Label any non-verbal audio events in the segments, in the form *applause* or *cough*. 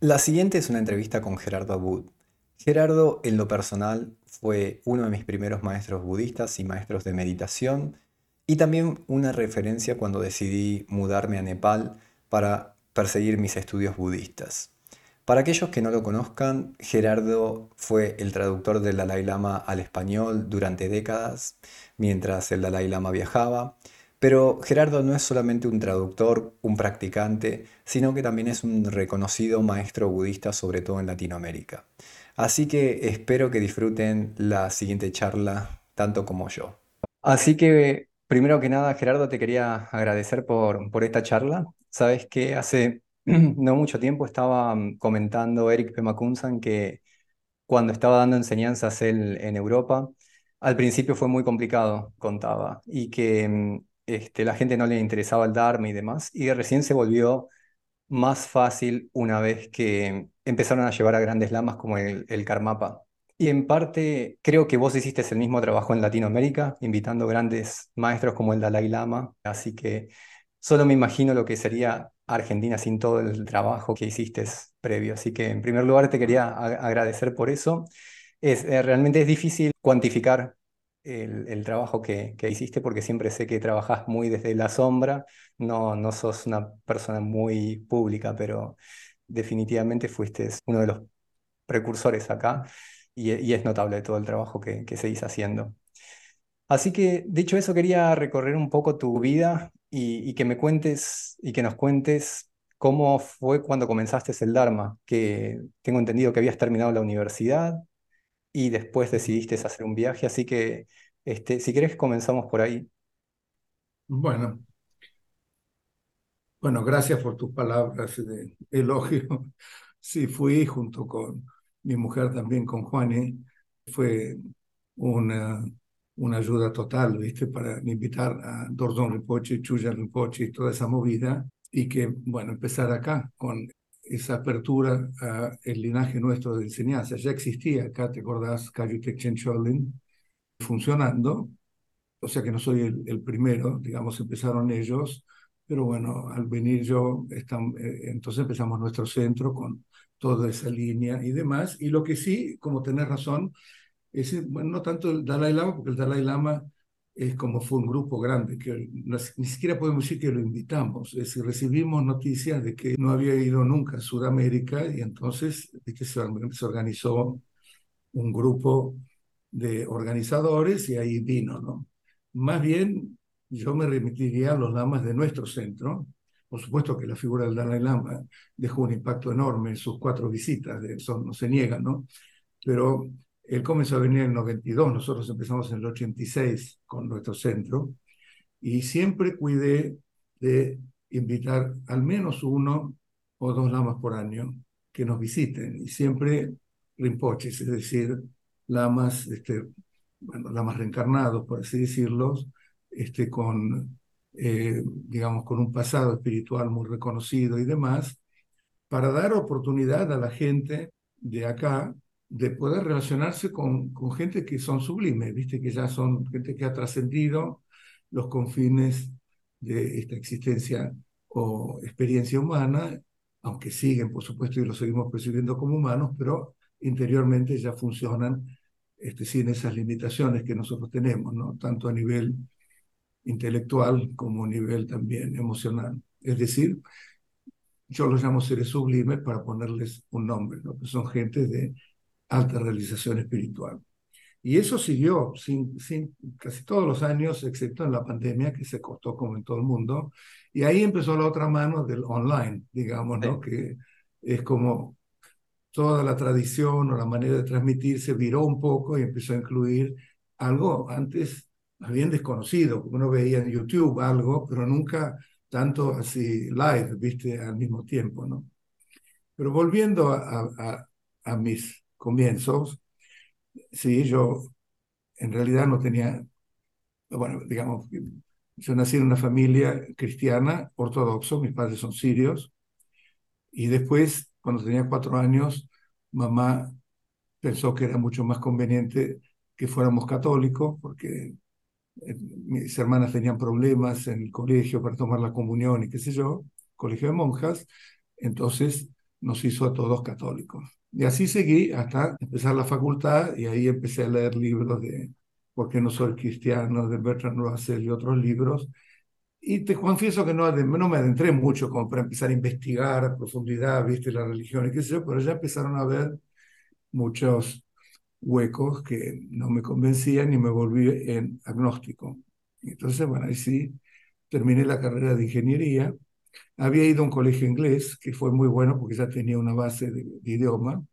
La siguiente es una entrevista con Gerardo Abud. Gerardo, en lo personal, fue uno de mis primeros maestros budistas y maestros de meditación y también una referencia cuando decidí mudarme a Nepal para perseguir mis estudios budistas. Para aquellos que no lo conozcan, Gerardo fue el traductor del Dalai Lama al español durante décadas, mientras el Dalai Lama viajaba, pero Gerardo no es solamente un traductor, un practicante, sino que también es un reconocido maestro budista, sobre todo en Latinoamérica. Así que espero que disfruten la siguiente charla tanto como yo. Así que, primero que nada, Gerardo, te quería agradecer por, por esta charla. Sabes que hace *clears throat* no mucho tiempo estaba mm, comentando Eric Pemakunsan que cuando estaba dando enseñanzas él en Europa, al principio fue muy complicado, contaba, y que mm, este, la gente no le interesaba el Dharma y demás, y recién se volvió más fácil una vez que empezaron a llevar a grandes lamas como el, el Karmapa. Y en parte creo que vos hiciste el mismo trabajo en Latinoamérica, invitando grandes maestros como el Dalai Lama, así que solo me imagino lo que sería Argentina sin todo el trabajo que hiciste previo. Así que en primer lugar te quería agradecer por eso. Es, eh, realmente es difícil cuantificar el, trabajo que, hiciste porque siempre sé que trabajas muy desde la sombra, no, no sos una persona muy pública, pero definitivamente fuiste uno de los precursores acá y, es notable todo el trabajo que, que seguís haciendo. Así que, dicho eso, quería recorrer un poco tu vida y, que me cuentes y que nos cuentes cómo fue cuando comenzaste el Dharma, que tengo entendido que habías terminado la universidad y después decidiste hacer un viaje, así que este, si querés comenzamos por ahí. Bueno, bueno, gracias por tus palabras de elogio. *laughs* Sí, fui junto con mi mujer también, con Juani, fue una, una ayuda total, ¿viste? Para invitar a Dordon Rinpoche, Chuyan Rinpoche y toda esa movida y que, bueno, empezar acá con esa apertura al linaje nuestro de enseñanza. Ya existía acá, ¿te acordás? Kayutek Cholin, funcionando. O sea que no soy el, primero, digamos, empezaron ellos, pero bueno, al venir yo, están, eh, entonces empezamos nuestro centro con toda esa línea y demás. Y lo que sí, como tenés razón, es, bueno, no tanto el Dalai Lama, porque el Dalai Lama es como fue un grupo grande, que ni siquiera podemos decir que lo invitamos, es decir, recibimos noticias de que no había ido nunca a Sudamérica y entonces que se, organizó un grupo de organizadores y ahí vino, ¿no? Más bien, yo me remitiría a los lamas de nuestro centro. Por supuesto que la figura del Dalai Lama dejó un impacto enorme en sus cuatro visitas, de eso no se niega, ¿no? Pero él comenzó a venir en el 92, nosotros empezamos en el 86 con nuestro centro y siempre cuidé de invitar al menos uno o dos lamas por año que nos visiten y siempre rinpoches, es decir, lamas, este, bueno, lamas reencarnados, por así decirlo, este, con, eh, digamos, con un pasado espiritual muy reconocido y demás, para dar oportunidad a la gente de acá de poder relacionarse con, con gente que son sublimes, ¿viste? que ya son gente que ha trascendido los confines de esta existencia o experiencia humana, aunque siguen, por supuesto, y lo seguimos percibiendo como humanos, pero interiormente ya funcionan este, sin esas limitaciones que nosotros tenemos, ¿no? tanto a nivel intelectual como a nivel también emocional. Es decir, yo los llamo seres sublimes para ponerles un nombre, ¿no? son gente de alta realización espiritual. Y eso siguió sin, sin, casi todos los años, excepto en la pandemia, que se costó como en todo el mundo. Y ahí empezó la otra mano del online, digamos, ¿no? Que es como toda la tradición o la manera de transmitir se viró un poco y empezó a incluir algo antes más bien desconocido, porque uno veía en YouTube algo, pero nunca tanto así live, viste, al mismo tiempo, ¿no? Pero volviendo a, a, a mis comienzos, sí, yo en realidad no tenía, bueno, digamos, yo nací en una familia cristiana, ortodoxo, mis padres son sirios, y después, cuando tenía cuatro años, mamá pensó que era mucho más conveniente que fuéramos católicos, porque eh, mis hermanas tenían problemas en el colegio para tomar la comunión y qué sé yo, colegio de monjas, entonces nos hizo a todos católicos. Y así seguí hasta empezar la facultad y ahí empecé a leer libros de ¿Por qué no soy cristiano? de Bertrand Russell y otros libros. Y te confieso que no, no me adentré mucho como para empezar a investigar a profundidad, viste, la religión y qué sé yo, pero ya empezaron a ver muchos huecos que no me convencían y me volví en agnóstico. Entonces, bueno, ahí sí terminé la carrera de ingeniería. Había ido a un colegio inglés, que fue muy bueno porque ya tenía una base de, idioma.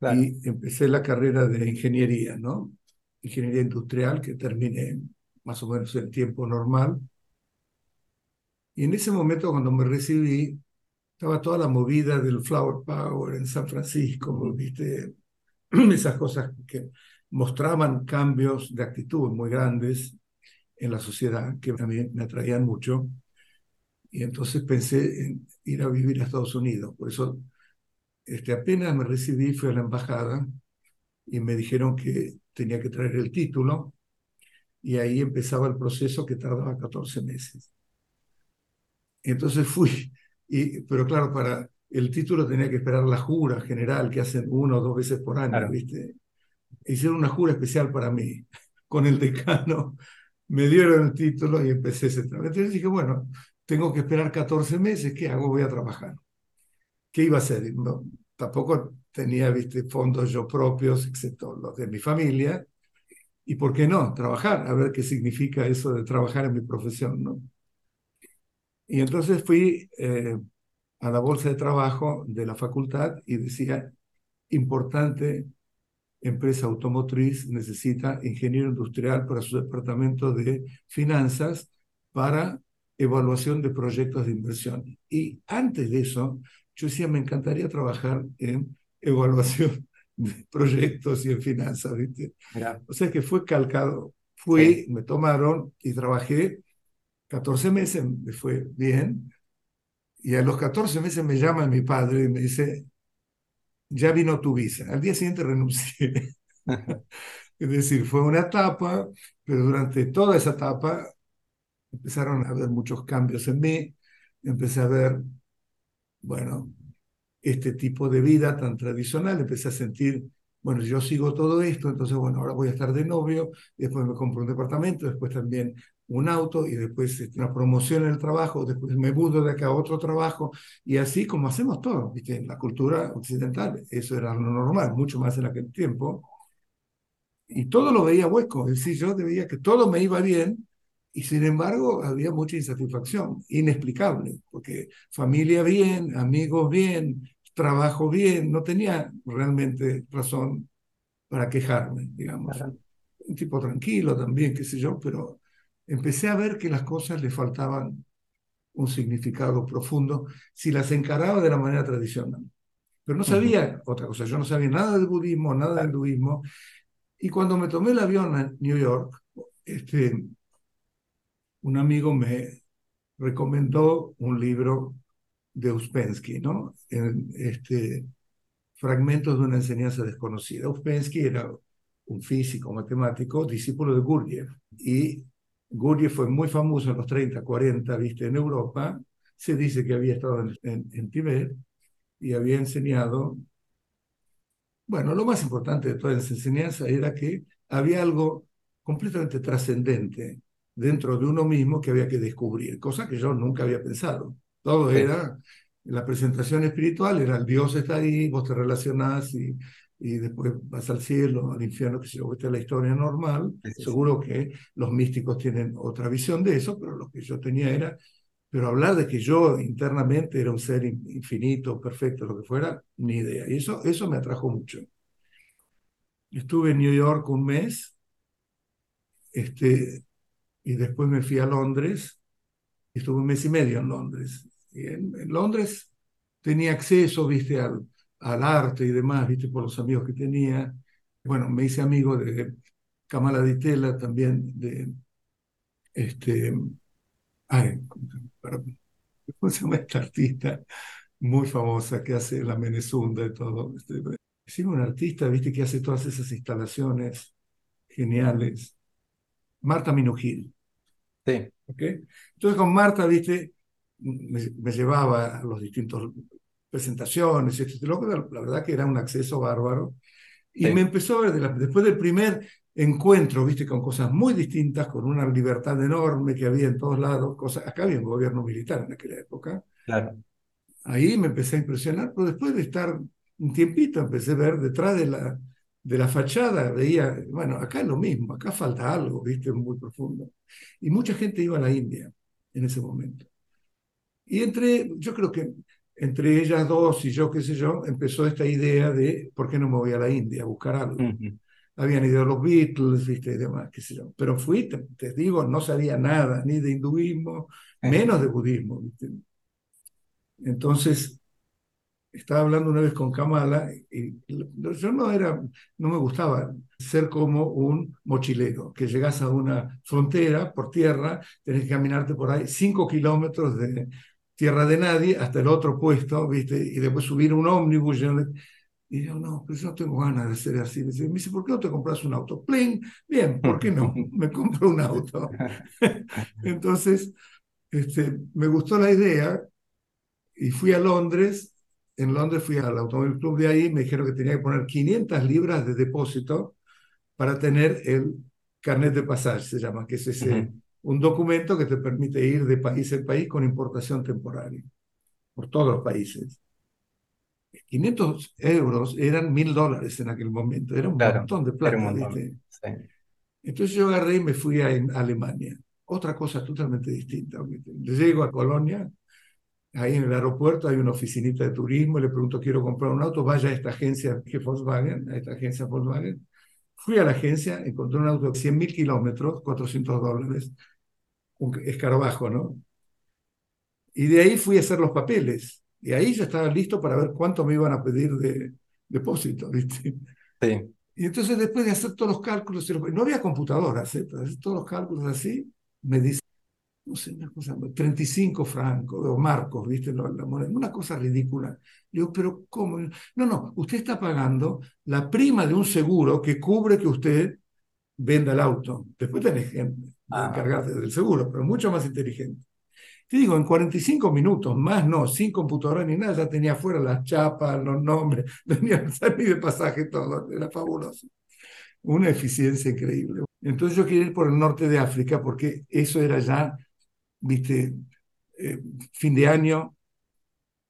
Y empecé la carrera de ingeniería, ¿no? Ingeniería industrial, que terminé más o menos en tiempo normal. Y en ese momento, cuando me recibí, estaba toda la movida del Flower Power en San Francisco, ¿viste? *clears throat* esas cosas que mostraban cambios de actitud muy grandes en la sociedad que a mí me atraían mucho. Y entonces pensé en ir a vivir a Estados Unidos. Por eso, este, apenas me recibí, fui a la embajada y me dijeron que tenía que traer el título. Y ahí empezaba el proceso que tardaba 14 meses. Entonces fui, y, pero claro, para el título tenía que esperar la jura general que hacen uno o dos veces por año, ¿viste? Hicieron una jura especial para mí, *laughs* con el decano, me dieron el título y empecé ese trabajo. Entonces dije, bueno, tengo que esperar 14 meses, ¿qué hago? Voy a trabajar. ¿Qué iba a hacer? No, tampoco tenía, viste, fondos yo propios, excepto los de mi familia. ¿Y por qué no? Trabajar, a ver qué significa eso de trabajar en mi profesión, ¿no? Y entonces fui eh, a la bolsa de trabajo de la facultad y decía, importante empresa automotriz necesita ingeniero industrial para su departamento de finanzas para evaluación de proyectos de inversión. Y antes de eso, yo decía, me encantaría trabajar en evaluación *laughs* de proyectos y en finanzas, ¿viste? O sea que fue calcado, fui, me tomaron y trabajé 14 meses, me fue bien, y a los 14 meses me llama mi padre y me dice, ya vino tu visa. Al día siguiente renuncié. *laughs* es decir, fue una etapa, pero durante toda esa etapa empezaron a haber muchos cambios en mí. Empecé a ver, bueno, este tipo de vida tan tradicional. Empecé a sentir, bueno, yo sigo todo esto, entonces, bueno, ahora voy a estar de novio, después me compro un departamento, después también un auto y después este, una promoción en el trabajo, después me mudo de acá a otro trabajo y así como hacemos todo, ¿viste? en la cultura occidental, eso era lo normal, mucho más en aquel tiempo. Y todo lo veía hueco, es decir, yo veía que todo me iba bien y sin embargo había mucha insatisfacción, inexplicable, porque familia bien, amigos bien, trabajo bien, no tenía realmente razón para quejarme, digamos. Un tipo tranquilo también, qué sé yo, pero empecé a ver que las cosas le faltaban un significado profundo si las encaraba de la manera tradicional. Pero no sabía otra cosa, yo no sabía nada del budismo, nada del hinduismo. Y cuando me tomé el avión a New York, este, un amigo me recomendó un libro de Uspensky, ¿no? este, Fragmentos de una enseñanza desconocida. Uspensky era un físico, matemático, discípulo de Gurdjieff. Y Gurdjieff fue muy famoso en los 30, 40, viste, en Europa. Se dice que había estado en, en, Tibet y había enseñado. Bueno, lo más importante de toda esa enseñanza era que había algo completamente trascendente dentro de uno mismo que había que descubrir, cosa que yo nunca había pensado. Todo era, la presentación espiritual era el Dios está ahí, vos te relacionás y y después vas al cielo, al infierno, que si lo esta es la historia normal, seguro que los místicos tienen otra visión de eso, pero lo que yo tenía era, pero hablar de que yo internamente era un ser infinito, perfecto, lo que fuera, ni idea. Y eso, eso me atrajo mucho. Estuve en New York un mes, este, y después me fui a Londres, estuve un mes y medio en Londres. Y en, Londres tenía acceso, viste, al, arte y demás, viste, por los amigos que tenía. Bueno, me hice amigo de Kamala Ditela, también de, este, ay, ¿cómo se llama esta artista? Muy famosa que hace la Menezunda y todo. Este, sí, un artista, viste, que hace todas esas instalaciones geniales. Marta Minujil. Sí. ¿Okay? Entonces con Marta, viste, me, me llevaba a los distintos presentaciones, etc. La verdad que era un acceso bárbaro. Y me empezó a ver, después del primer encuentro, viste, con cosas muy distintas, con una libertad enorme que había en todos lados, cosas, acá había un gobierno militar en aquella época. Claro. Ahí me empecé a impresionar, pero después de estar un tiempito empecé a ver detrás de la, de la fachada, veía, bueno, acá es lo mismo, acá falta algo, viste, muy profundo. Y mucha gente iba a la India en ese momento. Y entre, yo creo que entre ellas dos y yo, qué sé yo, empezó esta idea de, ¿por qué no me voy a la India a buscar algo? Habían ido los Beatles, viste, y demás, qué sé yo. Pero fui, te, digo, no sabía nada, ni de hinduismo, menos de budismo, viste. Entonces, estaba hablando una vez con Kamala y yo no era, no me gustaba ser como un mochilero, que llegas a una frontera por tierra, tenés que caminarte por ahí cinco kilómetros de tierra de nadie hasta el otro puesto, ¿viste? Y después subir un ómnibus. Y yo, no, pues yo no tengo ganas de ser así. Me dice, ¿por qué no te compras un auto? Pling, bien, ¿por qué no? *laughs* Me compro un auto. *laughs* Entonces, este, me gustó la idea y fui a Londres en Londres fui al Automóvil Club de ahí, me dijeron que tenía que poner 500 libras de depósito para tener el carnet de pasaje, se llama, que es ese, un documento que te permite ir de país en país con importación temporaria, por todos los países. 500 euros eran mil dólares en aquel momento, era un montón de plata. Entonces yo agarré y me fui a, a Alemania. Otra cosa totalmente distinta. Llego a Colonia, ahí en el aeropuerto hay una oficinita de turismo, le pregunto, quiero comprar un auto, vaya a esta agencia que Volkswagen, a esta agencia Volkswagen. Fui a la agencia, encontré un auto de 100 mil kilómetros, 400 dólares, un escarabajo, ¿no? Y de ahí fui a hacer los papeles. Y ahí ya estaba listo para ver cuánto me iban a pedir de depósito, *laughs* ¿viste? Sí. Y entonces después de hacer todos los cálculos, no había computadoras, ¿eh? todos los cálculos así, me dice, no sé, una cosa, 35 francos o marcos, ¿viste? La, moneda, una cosa ridícula. Digo, pero ¿cómo? No, no, usted está pagando la prima de un seguro que cubre que usted venda el auto. Después tenés que ah. encargarte del seguro, pero mucho más inteligente. Te digo, en 45 minutos, más no, sin computadora ni nada, ya tenía fuera las chapas, los nombres, *laughs* tenía ni de pasaje todo, era fabuloso. Una eficiencia increíble. Entonces yo quería ir por el norte de África porque eso era ya viste, eh, fin de año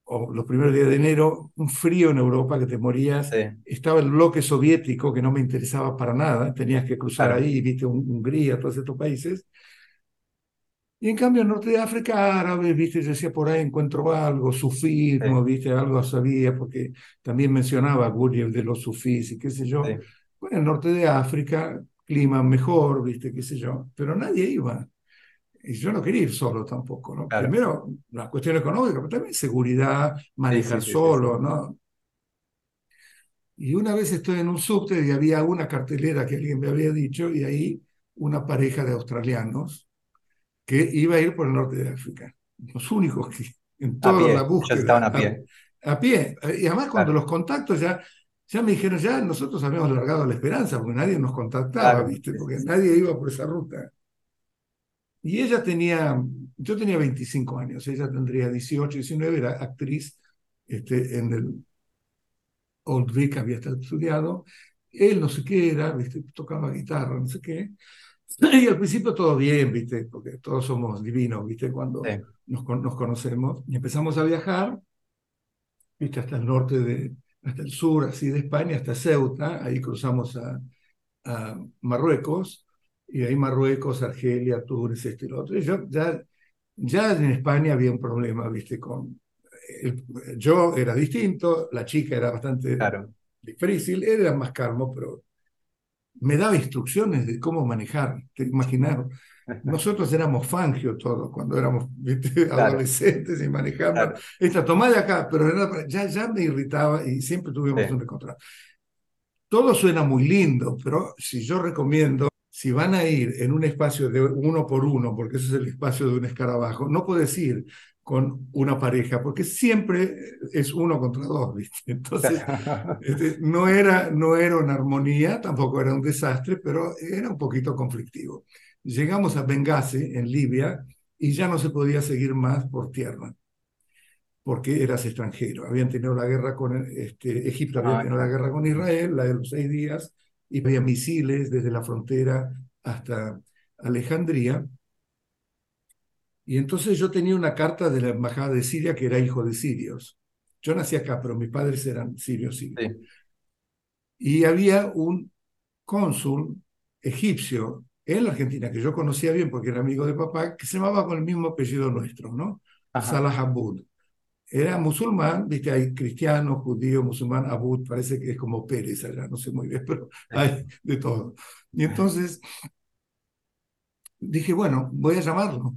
o los primeros días de enero, un frío en Europa que te morías. Estaba el bloque soviético que no me interesaba para nada, tenías que cruzar ahí, viste, Hungría, todos estos países. Y en cambio, en Norte de África, árabe, viste, yo decía por ahí encuentro algo, sufismo, viste, algo sabía, porque también mencionaba Gurjev de los sufís y qué sé yo. Bueno, en el norte de África, clima mejor, viste, qué sé yo, pero nadie iba. Y yo no quería ir solo tampoco, ¿no? Primero, la cuestión económica, pero también seguridad, manejar solo, ¿no? Y una vez estoy en un subte y había una cartelera que alguien me había dicho, y ahí una pareja de australianos que iba a ir por el norte de África. Los únicos que en toda la búsqueda. estaban a pie. A, pie. Y además, cuando los contactos ya, ya me dijeron, ya nosotros habíamos largado la esperanza, porque nadie nos contactaba, ¿viste? Porque nadie iba por esa ruta. Y ella tenía, yo tenía 25 años, ella tendría 18, 19, era actriz este, en el Old Vic, había estudiado. Él no sé qué era, ¿viste? tocaba guitarra, no sé qué. Y al principio todo bien, ¿viste? Porque todos somos divinos, ¿viste? Cuando nos, nos, conocemos. Y empezamos a viajar, ¿viste? Hasta el norte de, hasta el sur, así de España, hasta Ceuta. Ahí cruzamos a, a Marruecos y ahí Marruecos, Argelia, Túnez, este y lo otro. Y yo, ya, ya en España había un problema, viste, con... yo era distinto, la chica era bastante difícil, él era más calmo, pero me daba instrucciones de cómo manejar, te imaginar. *laughs* Nosotros éramos fangio todos cuando éramos adolescentes y manejábamos. Esta toma de acá, pero ya, ya me irritaba y siempre tuvimos un encontrado. Todo suena muy lindo, pero si yo recomiendo si van a ir en un espacio de uno por uno, porque ese es el espacio de un escarabajo, no puedes ir con una pareja, porque siempre es uno contra dos, ¿viste? *laughs* Entonces, este, no, era, no era una armonía, tampoco era un desastre, pero era un poquito conflictivo. Llegamos a Benghazi, en Libia, y ya no se podía seguir más por tierra. porque eras extranjero. Habían tenido la guerra con este, Egipto, había Ah, tenido la guerra con Israel, la de los seis días, y había misiles desde la frontera hasta Alejandría. Y entonces yo tenía una carta de la embajada de Siria que era hijo de sirios. Yo nací acá, pero mis padres eran sirios sirios. Sí. Y había un cónsul egipcio en la Argentina, que yo conocía bien porque era amigo de papá, que se llamaba con el mismo apellido nuestro, ¿no? Salah Abud. Era musulmán, viste, hay cristiano, judío, musulmán, Abud, parece que es como Pérez allá, no sé muy bien, pero hay de todo. Y entonces dije, bueno, voy a llamarlo.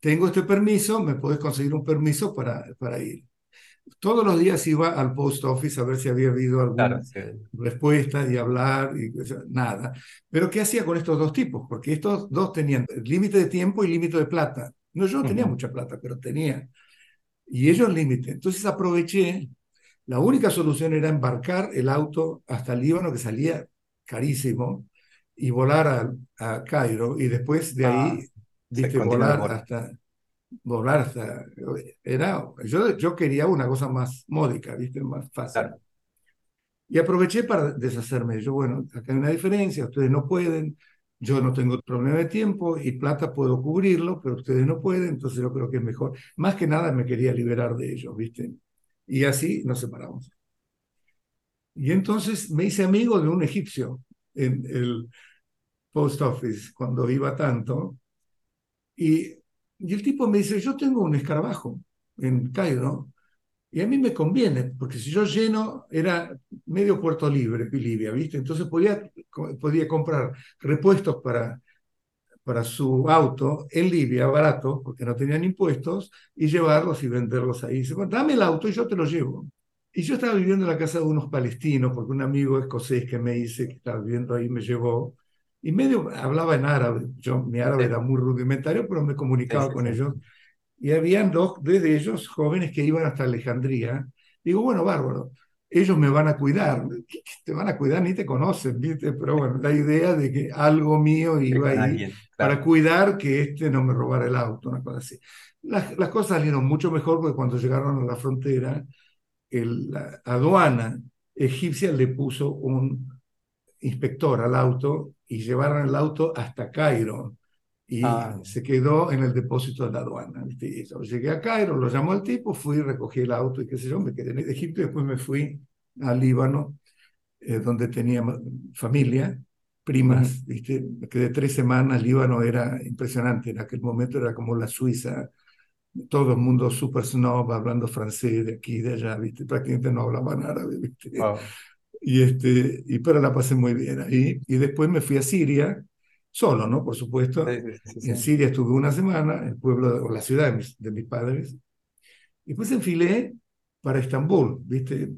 Tengo este permiso, me puedes conseguir un permiso para, para ir. Todos los días iba al post office a ver si había habido alguna Claro, sí. respuesta y hablar, y nada. Pero ¿qué hacía con estos dos tipos? Porque estos dos tenían límite de tiempo y límite de plata. No, yo no tenía Ujú. mucha plata, pero tenía. Y ellos límite. Entonces aproveché, la única solución era embarcar el auto hasta el Líbano, que salía carísimo, y volar a, a Cairo, y después de Ah, ahí, viste, continúa volar hasta, volar hasta, era, yo, yo quería una cosa más módica, viste, más fácil. Claro. Y aproveché para deshacerme. Yo, bueno, acá hay una diferencia, ustedes no pueden, yo no tengo problema de tiempo y plata puedo cubrirlo, pero ustedes no pueden, entonces yo creo que es mejor. Más que nada me quería liberar de ellos, ¿viste? Y así nos separamos. Y entonces me hice amigo de un egipcio en el post office cuando iba tanto. Y, y el tipo me dice, yo tengo un escarabajo en Cairo y a mí me conviene, porque si yo lleno, era medio Puerto Libre, Libia, ¿viste? Entonces podía, podía comprar repuestos para, para su auto en Libia, barato, porque no tenían impuestos, y llevarlos y venderlos ahí. Dice, bueno, dame el auto y yo te lo llevo. Y yo estaba viviendo en la casa de unos palestinos, porque un amigo escocés que me hice, que estaba viviendo ahí, me llevó. Y medio hablaba en árabe. Yo, mi árabe Sí. era muy rudimentario, pero me comunicaba Sí, sí, con ellos y habían dos de ellos jóvenes que iban hasta Alejandría. Digo, bueno, bárbaro, ellos me van a cuidar. ¿Qué, qué te van a cuidar? Ni te conocen, ¿viste? Pero bueno, la idea de que algo mío iba ahí alguien, para cuidar que este no me robara el auto, una cosa así. Las, las cosas salieron mucho mejor porque cuando llegaron a la frontera, el, la aduana egipcia le puso un inspector al auto y llevaron el auto hasta Cairo y Ah. se quedó en el depósito de la aduana. ¿viste? Y llegué a Cairo, lo llamó el tipo, fui, recogí el auto y qué sé yo, me quedé en Egipto y después me fui al Líbano, eh, donde tenía familia, primas, ¿viste? Me quedé tres semanas, Líbano era impresionante, en aquel momento era como la Suiza, todo el mundo super snob, hablando francés de aquí y de allá, ¿viste? Prácticamente no hablaban árabe, ¿viste? Wow. Y, este, y pero la pasé muy bien ahí. Y después me fui a Siria, solo, ¿no? Por supuesto. Sí, sí, sí, En. Siria estuve una semana, el pueblo o la ciudad de mis, de mis padres. Y después enfilé para Estambul, ¿viste?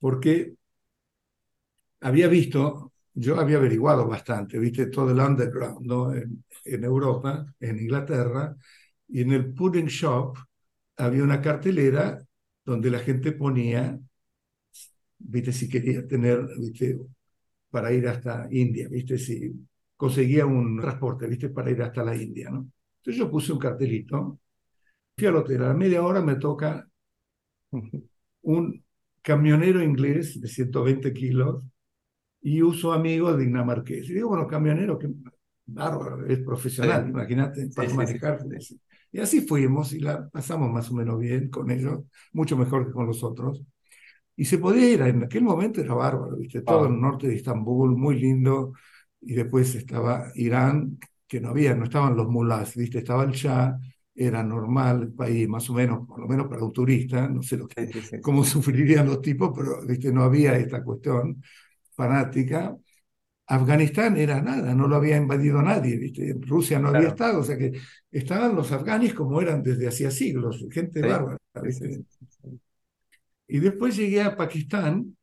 Porque había visto, yo había averiguado bastante, ¿viste? Todo el underground, ¿no? En, en Europa, en Inglaterra, y en el pudding shop había una cartelera donde la gente ponía, ¿viste? Si quería tener, ¿viste? Para ir hasta India, ¿viste? Si conseguía un transporte, ¿viste? Para ir hasta la India, ¿no? Entonces yo puse un cartelito, fui al hotel, a la media hora me toca un camionero inglés de 120 kilos y uso amigo dinamarqués. Y digo, bueno, camionero, que bárbaro, es profesional, Sí. imagínate, para sí, manejar. sí. Y así fuimos y la pasamos más o menos bien con ellos, mucho mejor que con los otros. Y se podía ir, en aquel momento era bárbaro, ¿viste? Todo Wow. el norte de Estambul, muy lindo. Y después estaba Irán, que no había, no estaban los mulás, ¿viste? Estaba el Shah, era normal el país, más o menos, por lo menos para un turista, no sé lo que, Sí, sí, cómo *laughs* sufrirían los tipos, pero ¿viste? no había esta cuestión fanática. Afganistán era nada, no lo había invadido nadie, ¿viste? Rusia no había Claro. estado, o sea que estaban los afganis como eran desde hacía siglos, gente Sí, bárbara, ¿viste? Y después llegué a Pakistán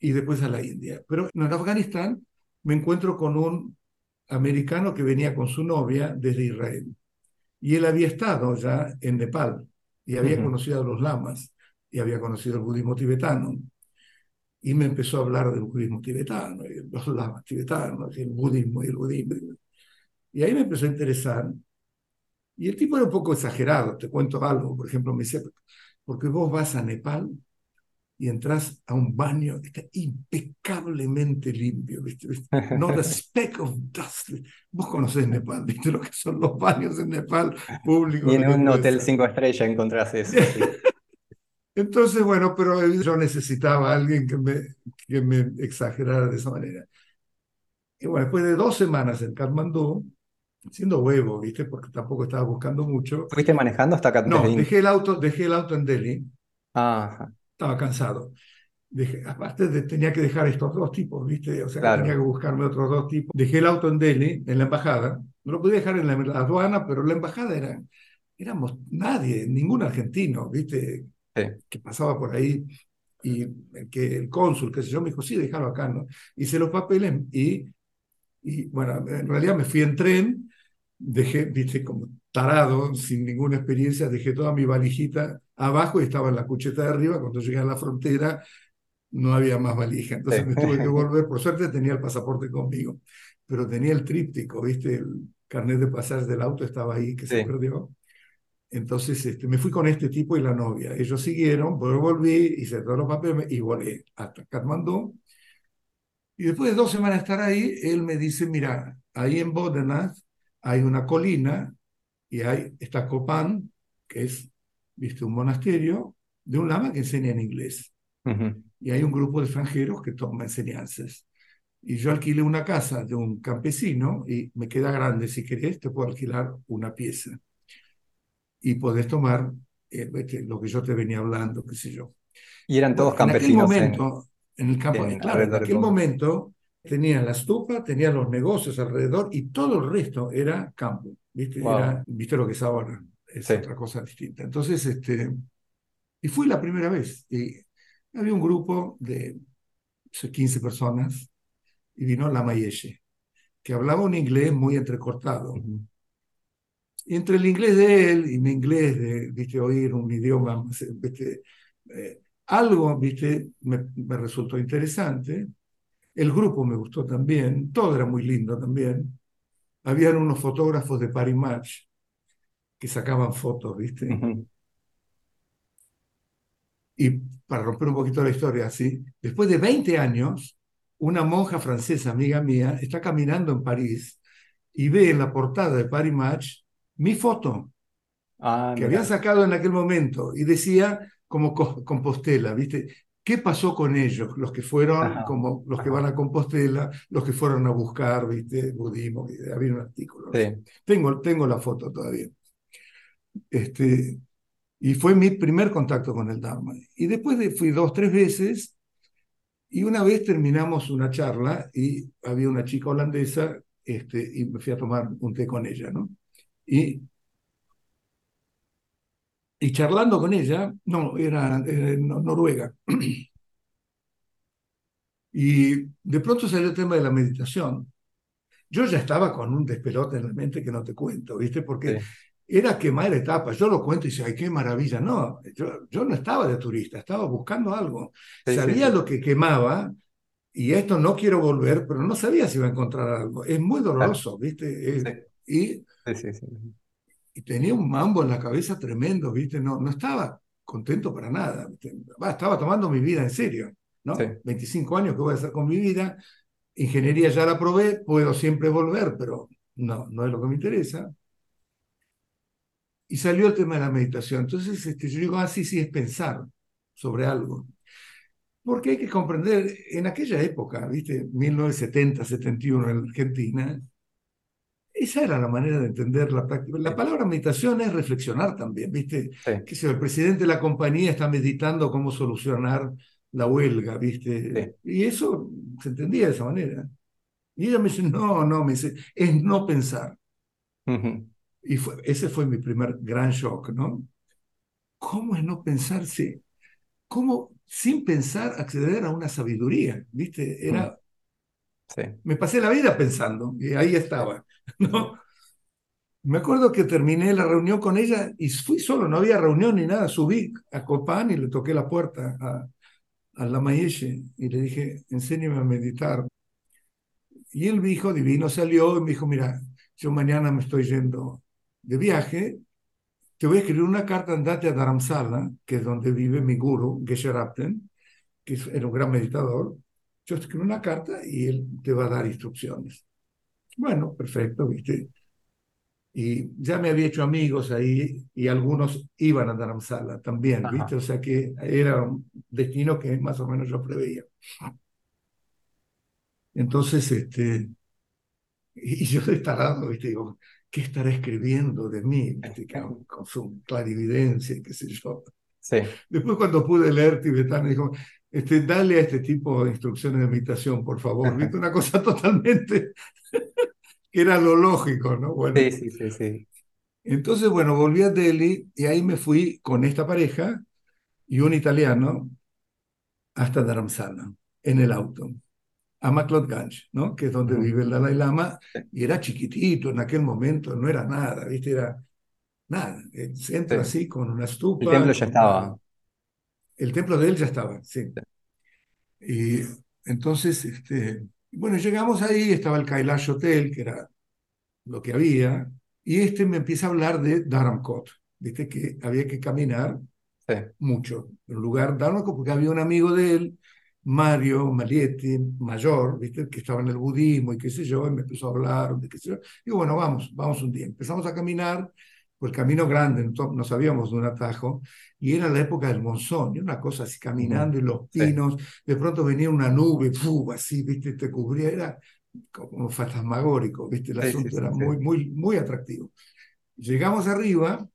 y después a la India. Pero en Afganistán me encuentro con un americano que venía con su novia desde Israel. Y él había estado ya en Nepal y había conocido a los lamas y había conocido el budismo tibetano. Y me empezó a hablar del budismo tibetano, y los lamas tibetanos, y el budismo y el budismo. Y ahí me empezó a interesar. Y el tipo era un poco exagerado, te cuento algo, por ejemplo, me decía, porque vos vas a Nepal y entras a un baño, está impecablemente limpio, ¿viste? No *laughs* the speck of dust. Vos conocés Nepal, ¿viste lo que son los baños en Nepal públicos? Y en un hotel cinco estrellas encontrás eso. *laughs* Entonces, bueno, pero yo necesitaba a alguien que me, que me exagerara de esa manera. Y bueno, después de dos semanas en Kathmandú, siendo huevo, ¿viste? Porque tampoco estaba buscando mucho. ¿Fuiste manejando hasta Kathmandú? No, dejé el auto, dejé el auto en Delhi. Ajá. Estaba cansado. Dejé, aparte de, tenía que dejar estos dos tipos, ¿viste? O sea, tenía que buscarme otros dos tipos. Dejé el auto en Delhi, en la embajada. No lo podía dejar en la, aduana, pero la embajada era, éramos nadie, ningún argentino, ¿viste? Que pasaba por ahí y que el cónsul, qué sé yo, me dijo, sí, déjalo acá, ¿no? Hice los papeles y, y, bueno, en realidad me fui en tren, dejé, viste, como tarado, sin ninguna experiencia, dejé toda mi valijita abajo y estaba en la cucheta de arriba. Cuando llegué a la frontera no había más valija, entonces me tuve que *laughs* volver. Por suerte tenía el pasaporte conmigo, pero tenía el tríptico, ¿viste? El carnet de pasaje del auto estaba ahí, que se perdió. Entonces este, me fui con este tipo y la novia. Ellos siguieron, pero volví, hice todos los papeles y volé hasta Katmandú. Y después de dos semanas de estar ahí, él me dice, mira, ahí en Bodenath hay una colina y hay, está Copán, que es, viste, un monasterio de un lama que enseña en inglés. Y hay un grupo de extranjeros que toma enseñanzas. Y yo alquilé una casa de un campesino y me queda grande, si querés, te puedo alquilar una pieza. Y podés tomar eh, lo que yo te venía hablando, qué sé yo. Y eran todos campesinos. En aquel momento, en, el campo, claro, en aquel momento tenía la estupa, tenía los negocios alrededor y todo el resto era campo. ¿Viste? ¿viste lo que es ahora? Es otra cosa distinta. Entonces, este, y fui la primera vez. Y había un grupo de 15 personas y vino la Mayeshe, que hablaba un inglés muy entrecortado. Y entre el inglés de él y mi inglés de, viste, oír un idioma, viste, eh, algo, viste, me, me resultó interesante. El grupo me gustó también, todo era muy lindo también habían unos fotógrafos de Paris Match que sacaban fotos, ¿viste? Y para romper un poquito la historia, así, después de 20 años, una monja francesa, amiga mía, está caminando en París y ve en la portada de Paris Match mi foto ah, que habían sacado en aquel momento y decía como Compostela, ¿viste? ¿Qué pasó con ellos? Los que fueron, como los que van a Compostela, los que fueron a buscar, ¿viste? Budismo, había un artículo. Tengo, tengo la foto todavía. Este, y fue mi primer contacto con el Dharma. Y después de, fui dos, tres veces, y una vez terminamos una charla y había una chica holandesa, este, y me fui a tomar un té con ella, ¿no? Y, y charlando con ella, no, era, Noruega, *clears throat* Y de pronto salió el tema de la meditación. Yo ya estaba con un despelote en la mente que no te cuento, ¿viste? Porque era quemar etapas. Yo lo cuento y dice, ay, qué maravilla. No, yo, yo no estaba de turista, estaba buscando algo. sabía lo que quemaba y esto no quiero volver, pero no sabía si iba a encontrar algo. Es muy doloroso, ¿viste? y, y tenía un mambo en la cabeza tremendo, ¿viste? No, no estaba contento para nada. Estaba tomando mi vida en serio. 25 años que voy a hacer con mi vida, ingeniería ya la probé, puedo siempre volver, pero no, no es lo que me interesa. Y salió el tema de la meditación. Entonces este, yo digo, ah, sí, sí, es pensar sobre algo. Porque hay que comprender, en aquella época, ¿viste? 1970, 71 en Argentina, esa era la manera de entender la práctica. La palabra meditación es reflexionar también, ¿viste? Que si el presidente de la compañía está meditando cómo solucionar la huelga, ¿viste? Y eso se entendía de esa manera. Y ella me dice, no, no, me dice, es no pensar. Y fue, ese fue mi primer gran shock, ¿no? ¿Cómo es no pensarse? ¿Cómo sin pensar acceder a una sabiduría? ¿Viste? Era... Sí. Me pasé la vida pensando y ahí estaba, *laughs* ¿no? Me acuerdo que terminé la reunión con ella y fui solo, no había reunión ni nada. Subí a Copán y le toqué la puerta a, a la Mayeshe y le dije, enséñame a meditar. Y él dijo, divino, salió y me dijo, mira, yo mañana me estoy yendo de viaje, te voy a escribir una carta, andate a Dharamsala, que es donde vive mi guru, Geshe Rapten, que era un gran meditador. Yo te escribo una carta y él te va a dar instrucciones. Bueno, perfecto, ¿viste? Y ya me había hecho amigos ahí y algunos iban a Dharamsala también, ¿viste? O sea que era un destino que más o menos yo preveía. Entonces, este, y yo de ¿viste? Digo, ¿qué estará escribiendo de mí? Con, su clarividencia, qué sé yo. Sí. Después cuando pude leer tibetano, dijo, este, dale a este tipo de instrucciones de meditación, por favor. ¿Viste? Una cosa *laughs* totalmente que era lo lógico, ¿no? Bueno, sí, sí, sí, sí. Entonces, bueno, volví a Delhi y ahí me fui con esta pareja y un italiano hasta Dharamsala en el auto a Ganj, ¿no? que es donde vive el Dalai Lama, y era chiquitito en aquel momento, no era nada, ¿viste? Era nada. Se entra así con una estupa. El templo ya estaba. El templo de él ya estaba, sí. Y entonces, este, bueno, llegamos ahí, estaba el Kailash Hotel, que era lo que había, y este me empieza a hablar de Dharamkot, ¿viste? Que había que caminar mucho. En lugar Dharamkot, porque había un amigo de él Mario Malietti, mayor, ¿viste? que estaba en el budismo y qué sé yo, y me empezó a hablar de qué sé yo. Y bueno, vamos, vamos un día. Empezamos a caminar por el camino grande, no sabíamos de un atajo, y era la época del monzón, y una cosa así caminando en los pinos, de pronto venía una nube, así, ¿viste? te cubría, era como fantasmagórico, ¿viste? el asunto era muy, muy, muy atractivo. Llegamos arriba,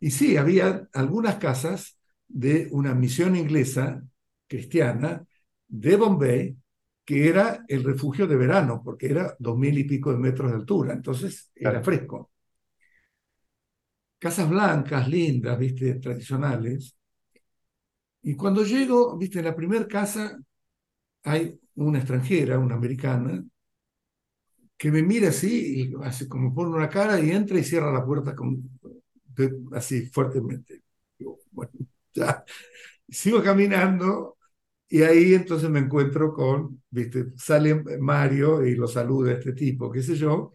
y sí, había algunas casas de una misión inglesa cristiana de Bombay, que era el refugio de verano, porque era dos mil y pico de metros de altura, entonces era fresco. Casas blancas, lindas, viste, tradicionales. Y cuando llego, viste, en la primera casa hay una extranjera, una americana, que me mira así y hace como pone una cara y entra y cierra la puerta con, así fuertemente. bueno, ya. Sigo caminando y ahí entonces me encuentro con, viste, sale Mario y lo saluda este tipo, qué sé yo,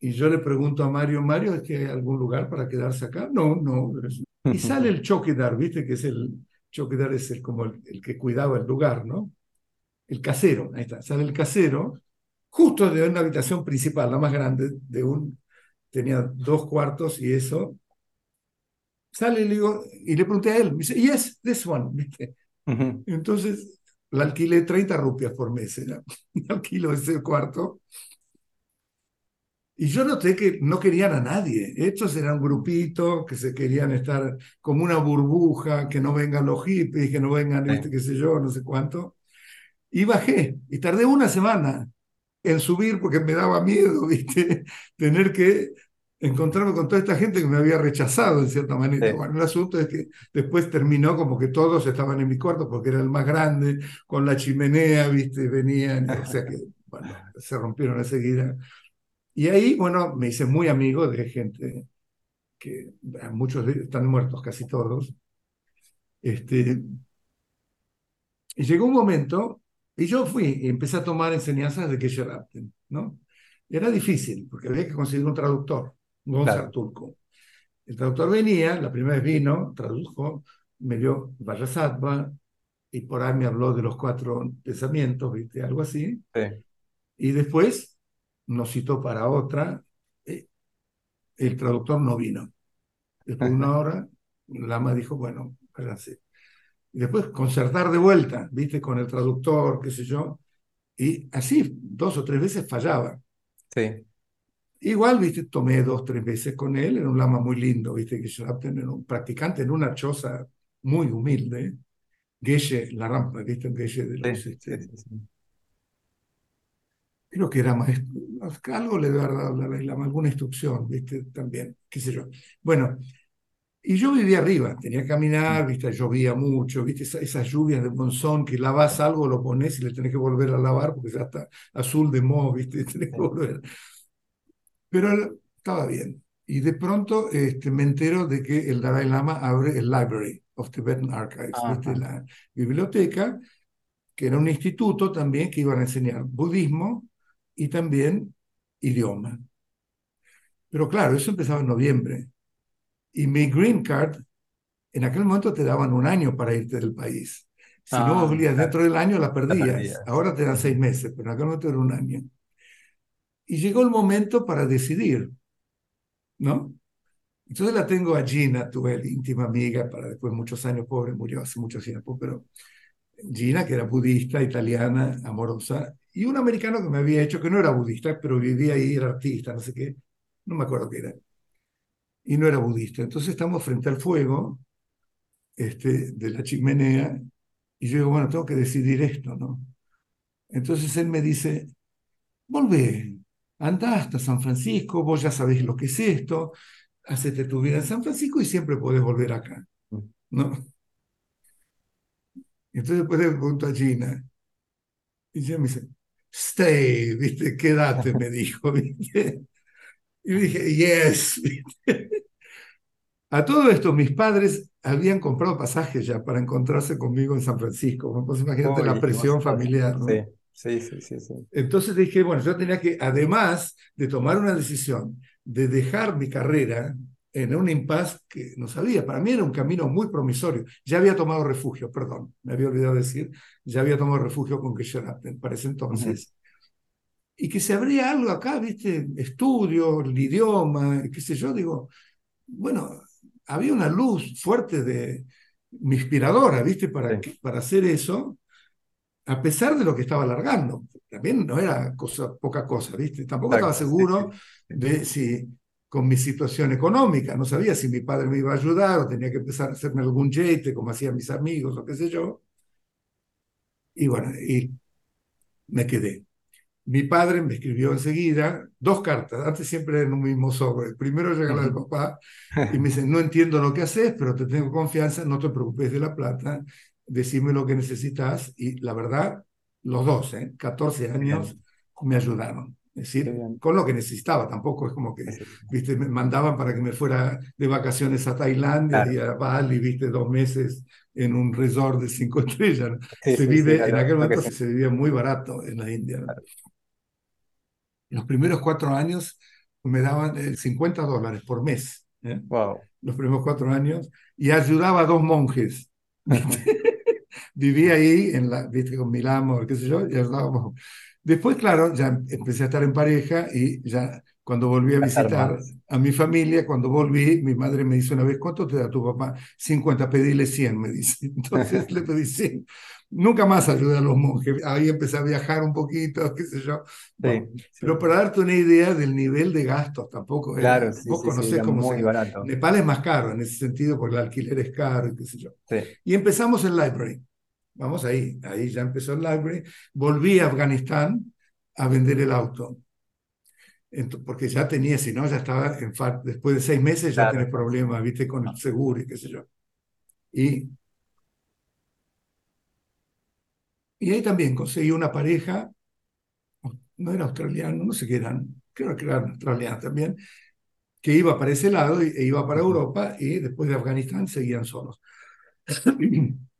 y yo le pregunto a Mario, Mario, ¿es que hay algún lugar para quedarse acá? No, no. *laughs* Y sale el choquedar, viste, que es el, choquedar es el, como el, que cuidaba el lugar, ¿no? El casero, ahí está, sale el casero, justo de una habitación principal, la más grande, de un, tenía dos cuartos y eso. Sale y le digo, y le pregunté a él, me dice, yes, this one, *laughs* ¿viste? Entonces, la alquilé 30 rupias por mes, era, *laughs* alquilo ese cuarto. Y yo noté que no querían a nadie. Estos eran grupitos que se querían estar como una burbuja, que no vengan los hippies, que no vengan, este, qué sé yo, no sé cuánto. Y bajé. Y tardé una semana en subir porque me daba miedo, *laughs* ¿viste? Tener que encontrarme con toda esta gente que me había rechazado en cierta manera. Bueno, el asunto es que después terminó como que todos estaban en mi cuarto porque era el más grande, con la chimenea, viste, venían, o sea que, *laughs* bueno, se rompieron enseguida. Y ahí, bueno, me hice muy amigo de gente que muchos están muertos, casi todos. Este, y llegó un momento, y yo fui y empecé a tomar enseñanzas de Keshe ¿no? era difícil, porque había que conseguir un traductor. Gonzalo Turco. El traductor venía, la primera vez vino, tradujo, me dio Vajasattva y por ahí me habló de los cuatro pensamientos, ¿viste? Algo así. Y después nos citó para otra. Eh, el traductor no vino. Después de una *laughs* hora, Lama dijo, bueno, váyanse. Y después concertar de vuelta, ¿viste? Con el traductor, qué sé yo. Y así, dos o tres veces fallaba. Sí. Igual, viste, tomé dos, tres veces con él, era un lama muy lindo, viste, que era un practicante en una choza muy humilde, Geshe, la rampa, viste, Geshe de los... Este, creo que era maestro, algo le debe dado la lama, alguna instrucción, viste, también, qué sé yo. Bueno, y yo vivía arriba, tenía que caminar, viste, llovía mucho, viste, esas, lluvias de monzón que lavas algo, lo pones y le tenés que volver a lavar porque ya está azul de moho, viste, *laughs* tenés que volver. Pero estaba bien. Y de pronto este, me entero de que el Dalai Lama abre el Library of Tibetan Archives, la biblioteca, que era un instituto también que iban a enseñar budismo y también idioma. Pero claro, eso empezaba en noviembre. Y mi green card, en aquel momento te daban un año para irte del país. Si no Ah, volvías claro, dentro del año, la la perdías. perdías. Ahora te dan seis meses, pero en aquel momento era un año. Y llegó el momento para decidir, ¿no? Entonces la tengo a Gina, tuve íntima amiga, para después de muchos años, pobre, murió hace mucho tiempo, pero Gina, que era budista, italiana, amorosa, y un americano que me había hecho, que no era budista, pero vivía ahí, era artista, no sé qué, no me acuerdo qué era, y no era budista. Entonces estamos frente al fuego este, de la chimenea, y yo digo, bueno, tengo que decidir esto, ¿no? Entonces él me dice, volvé, anda hasta San Francisco, vos ya sabés lo que es esto, hacete tu vida en San Francisco y siempre podés volver acá. ¿no? Entonces después le pregunto a Gina, y ella me dice, stay, ¿viste? Quédate, me dijo, ¿viste? Y dije, yes, ¿viste? A todo esto, mis padres habían comprado pasajes ya para encontrarse conmigo en San Francisco. Pues imagínate la presión familiar, ¿no? Sí, sí, sí, sí, sí. Entonces dije, bueno, yo tenía que, además de tomar una decisión de dejar mi carrera en un impasse que no sabía, para mí era un camino muy promisorio. Ya había tomado refugio, perdón, me había olvidado decir, ya había tomado refugio con Geshe-Rapten para ese entonces. Y que se abría algo acá, ¿viste? Estudio, el idioma, qué sé yo, digo, bueno, había una luz fuerte de mi inspiradora, ¿viste? Para, Sí. para hacer eso, a pesar de lo que estaba alargando. También no era cosa, poca cosa, ¿viste? Tampoco estaba seguro de si con mi situación económica, no sabía si mi padre me iba a ayudar o tenía que empezar a hacerme algún jete como hacían mis amigos o qué sé yo. Y bueno, y me quedé. Mi padre me escribió enseguida dos cartas, antes siempre en un mismo sobre. Primero llega la del papá y me *laughs* dice, no entiendo lo que haces, pero te tengo confianza, no te preocupes de la plata, decime lo que necesitas. Y la verdad, los dos, ¿eh? 14 años, me ayudaron. Es decir, con lo que necesitaba, tampoco es como que, Sí, sí, sí. viste, me mandaban para que me fuera de vacaciones a Tailandia Claro. y a Bali, viste, dos meses en un resort de cinco *laughs* estrellas. Sí, Se sí, sí, vive, era en lo, aquel momento se... vivía muy barato en la India. Claro. Los primeros cuatro años me daban eh, 50 dólares por mes, ¿eh? Wow. los primeros cuatro años, y ayudaba a dos monjes. *laughs* Vivía ahí, en la, ¿viste? con Milamo, qué sé yo, y ayudábamos. Después, claro, ya empecé a estar en pareja y ya cuando volví a visitar a mi familia, cuando volví, mi madre me dice una vez, ¿cuánto te da tu papá? 50, pedile 100, me dice. *laughs* Entonces le pedí 100. Nunca más ayudé a los monjes. Ahí empecé a viajar un poquito, qué sé yo. Bueno, Sí, sí. pero para darte una idea del nivel de gastos, tampoco Claro, sí, vos conocés cómo muy se... barato. Nepal es más caro en ese sentido porque el alquiler es caro qué sé yo. Y empezamos el library. Vamos ahí, ahí ya empezó el library. Volví a Afganistán a vender el auto. Ento- porque ya tenía, si no, ya estaba en después de seis meses ya claro, tenés entonces. problemas, viste, con el seguro y qué sé yo. Y, y ahí también conseguí una pareja, no era australiano, no sé qué eran, creo que eran australianos también, que iba para ese lado e iba para. Europa y después de Afganistán seguían solos. *clears throat* *clears throat*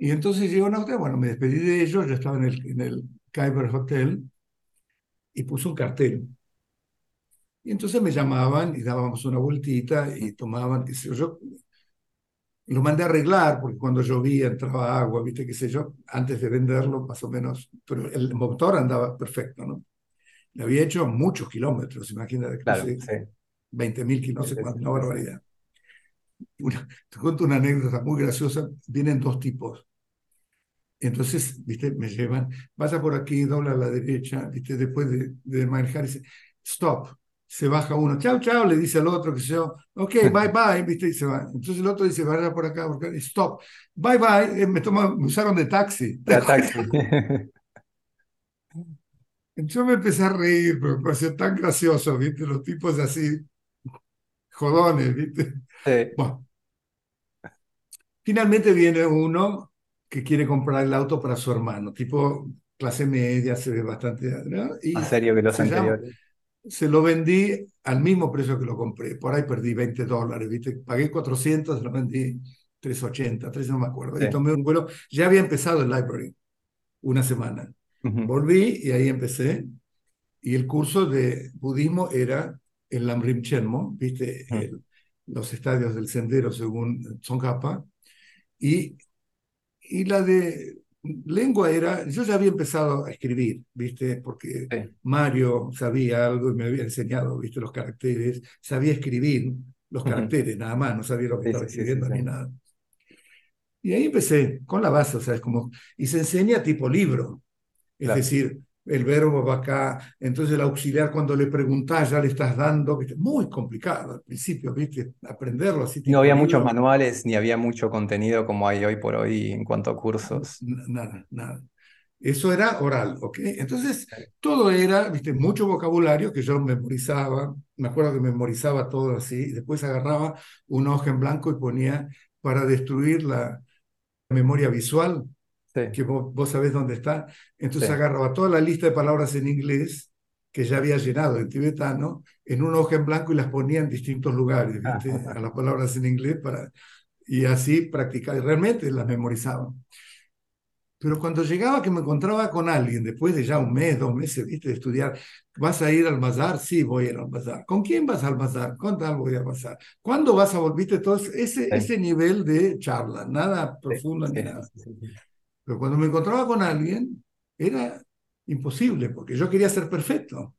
Y entonces llegó una hotel, bueno, me despedí de ellos, yo estaba en el, en el Khyber Hotel y puse un cartel. Y entonces me llamaban y dábamos una vueltita y tomaban, qué sé yo, yo lo mandé a arreglar porque cuando llovía entraba agua, viste, qué sé yo, antes de venderlo más o menos, pero el motor andaba perfecto, ¿no? Le había hecho muchos kilómetros, imagínate, Claro, sí. 20 mil kilómetros, sí, sí, una barbaridad. Una- te cuento una anécdota muy graciosa, vienen dos tipos. Entonces, viste, me llevan, vaya por aquí, dobla a la derecha, viste, después de, de manejar, dice, stop. Se baja uno, chao, chao, le dice al otro, que se yo, ok, bye, bye, viste, y se va. Entonces el otro dice, vaya por acá, por acá, stop, bye, bye, Eh, me, toma, me usaron de taxi. ¿te Era acuerdas? taxi. *laughs* Yo me empecé a reír, pero me pareció tan gracioso, viste, los tipos así, jodones, viste. Sí, Bueno, finalmente viene uno que quiere comprar el auto para su hermano, tipo clase media, se ve bastante, ¿no? más Y serio que los se llama, anteriores. se lo vendí al mismo precio que lo compré. Por ahí perdí 20 dólares, ¿viste? Pagué 400, se lo vendí 380, 3 no me acuerdo. Y Sí. tomé un vuelo. Ya había empezado el library una semana. Ujú. Volví y ahí empecé. Y el curso de budismo era el Lamrim Chelmo, ¿viste? Mm. El- los estadios del sendero según Tsongkhapa. Y, y la de lengua era, yo ya había empezado a escribir, ¿viste? Porque Sí. Mario sabía algo y me había enseñado, ¿viste? Los caracteres, sabía escribir los caracteres, nada más, no sabía lo que Sí, estaba escribiendo sí. ni nada. Y ahí empecé, con la base, o sea, es como, y se enseña tipo libro, es Claro. decir, el verbo va acá, entonces el auxiliar cuando le preguntás ya le estás dando. Muy complicado al principio, ¿viste? Aprenderlo así No había muchos manuales ni había mucho contenido como hay hoy por hoy en cuanto a cursos. nada, nada. Eso era oral, ¿ok? Entonces, todo era, viste, mucho vocabulario que yo memorizaba. Me acuerdo que memorizaba todo así. y Después agarraba una hoja en blanco y ponía para destruir la memoria visual, Sí, que vos, vos sabés dónde está. Entonces sí. agarraba toda la lista de palabras en inglés que ya había llenado en tibetano en una hoja en blanco y las ponía en distintos lugares, ¿viste? A las palabras en inglés para... Y así practicaba. Y realmente las memorizaba. Pero cuando llegaba que me encontraba con alguien, después de ya un mes, dos meses, viste, de estudiar, ¿vas a ir al bazar? Sí, voy a ir al bazar. ¿Con quién vas al bazar? ¿Con tal voy al bazar? ¿Cuándo vas a volver? Viste, todo ese, Sí. ese nivel de charla, nada Sí, profundo ni sí, nada. Sí, sí, sí. Pero cuando me encontraba con alguien, era imposible, porque yo quería ser perfecto.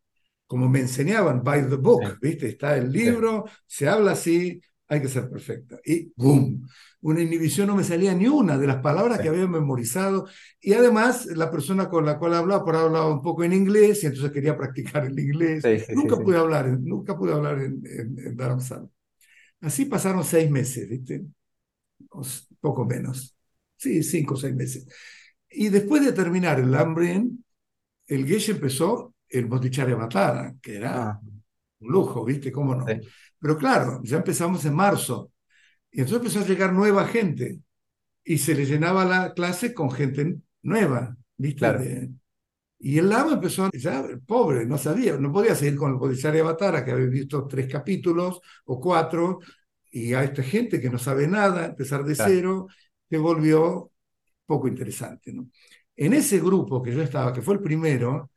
Como me enseñaban, by the book, Sí, ¿viste? Está el sí, libro, se habla así, hay que ser perfecto. Y ¡boom! Una inhibición no me salía ni una de las palabras que sí, había memorizado. Y además, la persona con la cual hablaba, por ahí hablaba un poco en inglés, y entonces quería practicar el inglés. sí, sí, sí, Nunca sí. pude hablar, nunca pude hablar en, en, en Dharamsala. Así pasaron seis meses, ¿viste? O poco menos. Sí, cinco o seis meses. Y después de terminar el Lambrien, el Geshe empezó el Motichare Batara, que era Ah, un lujo, ¿viste? ¿Cómo no? sí, Pero claro, ya empezamos en marzo. Y entonces empezó a llegar nueva gente. Y se le llenaba la clase con gente nueva, ¿viste? claro, De, y el lama empezó, ya pobre, no sabía, no podía seguir con el Bodhisattva Batara, que había visto tres capítulos o cuatro, y a esta gente que no sabe nada, empezar de claro. cero, se volvió poco interesante, ¿no? En ese grupo que yo estaba, que fue el primero,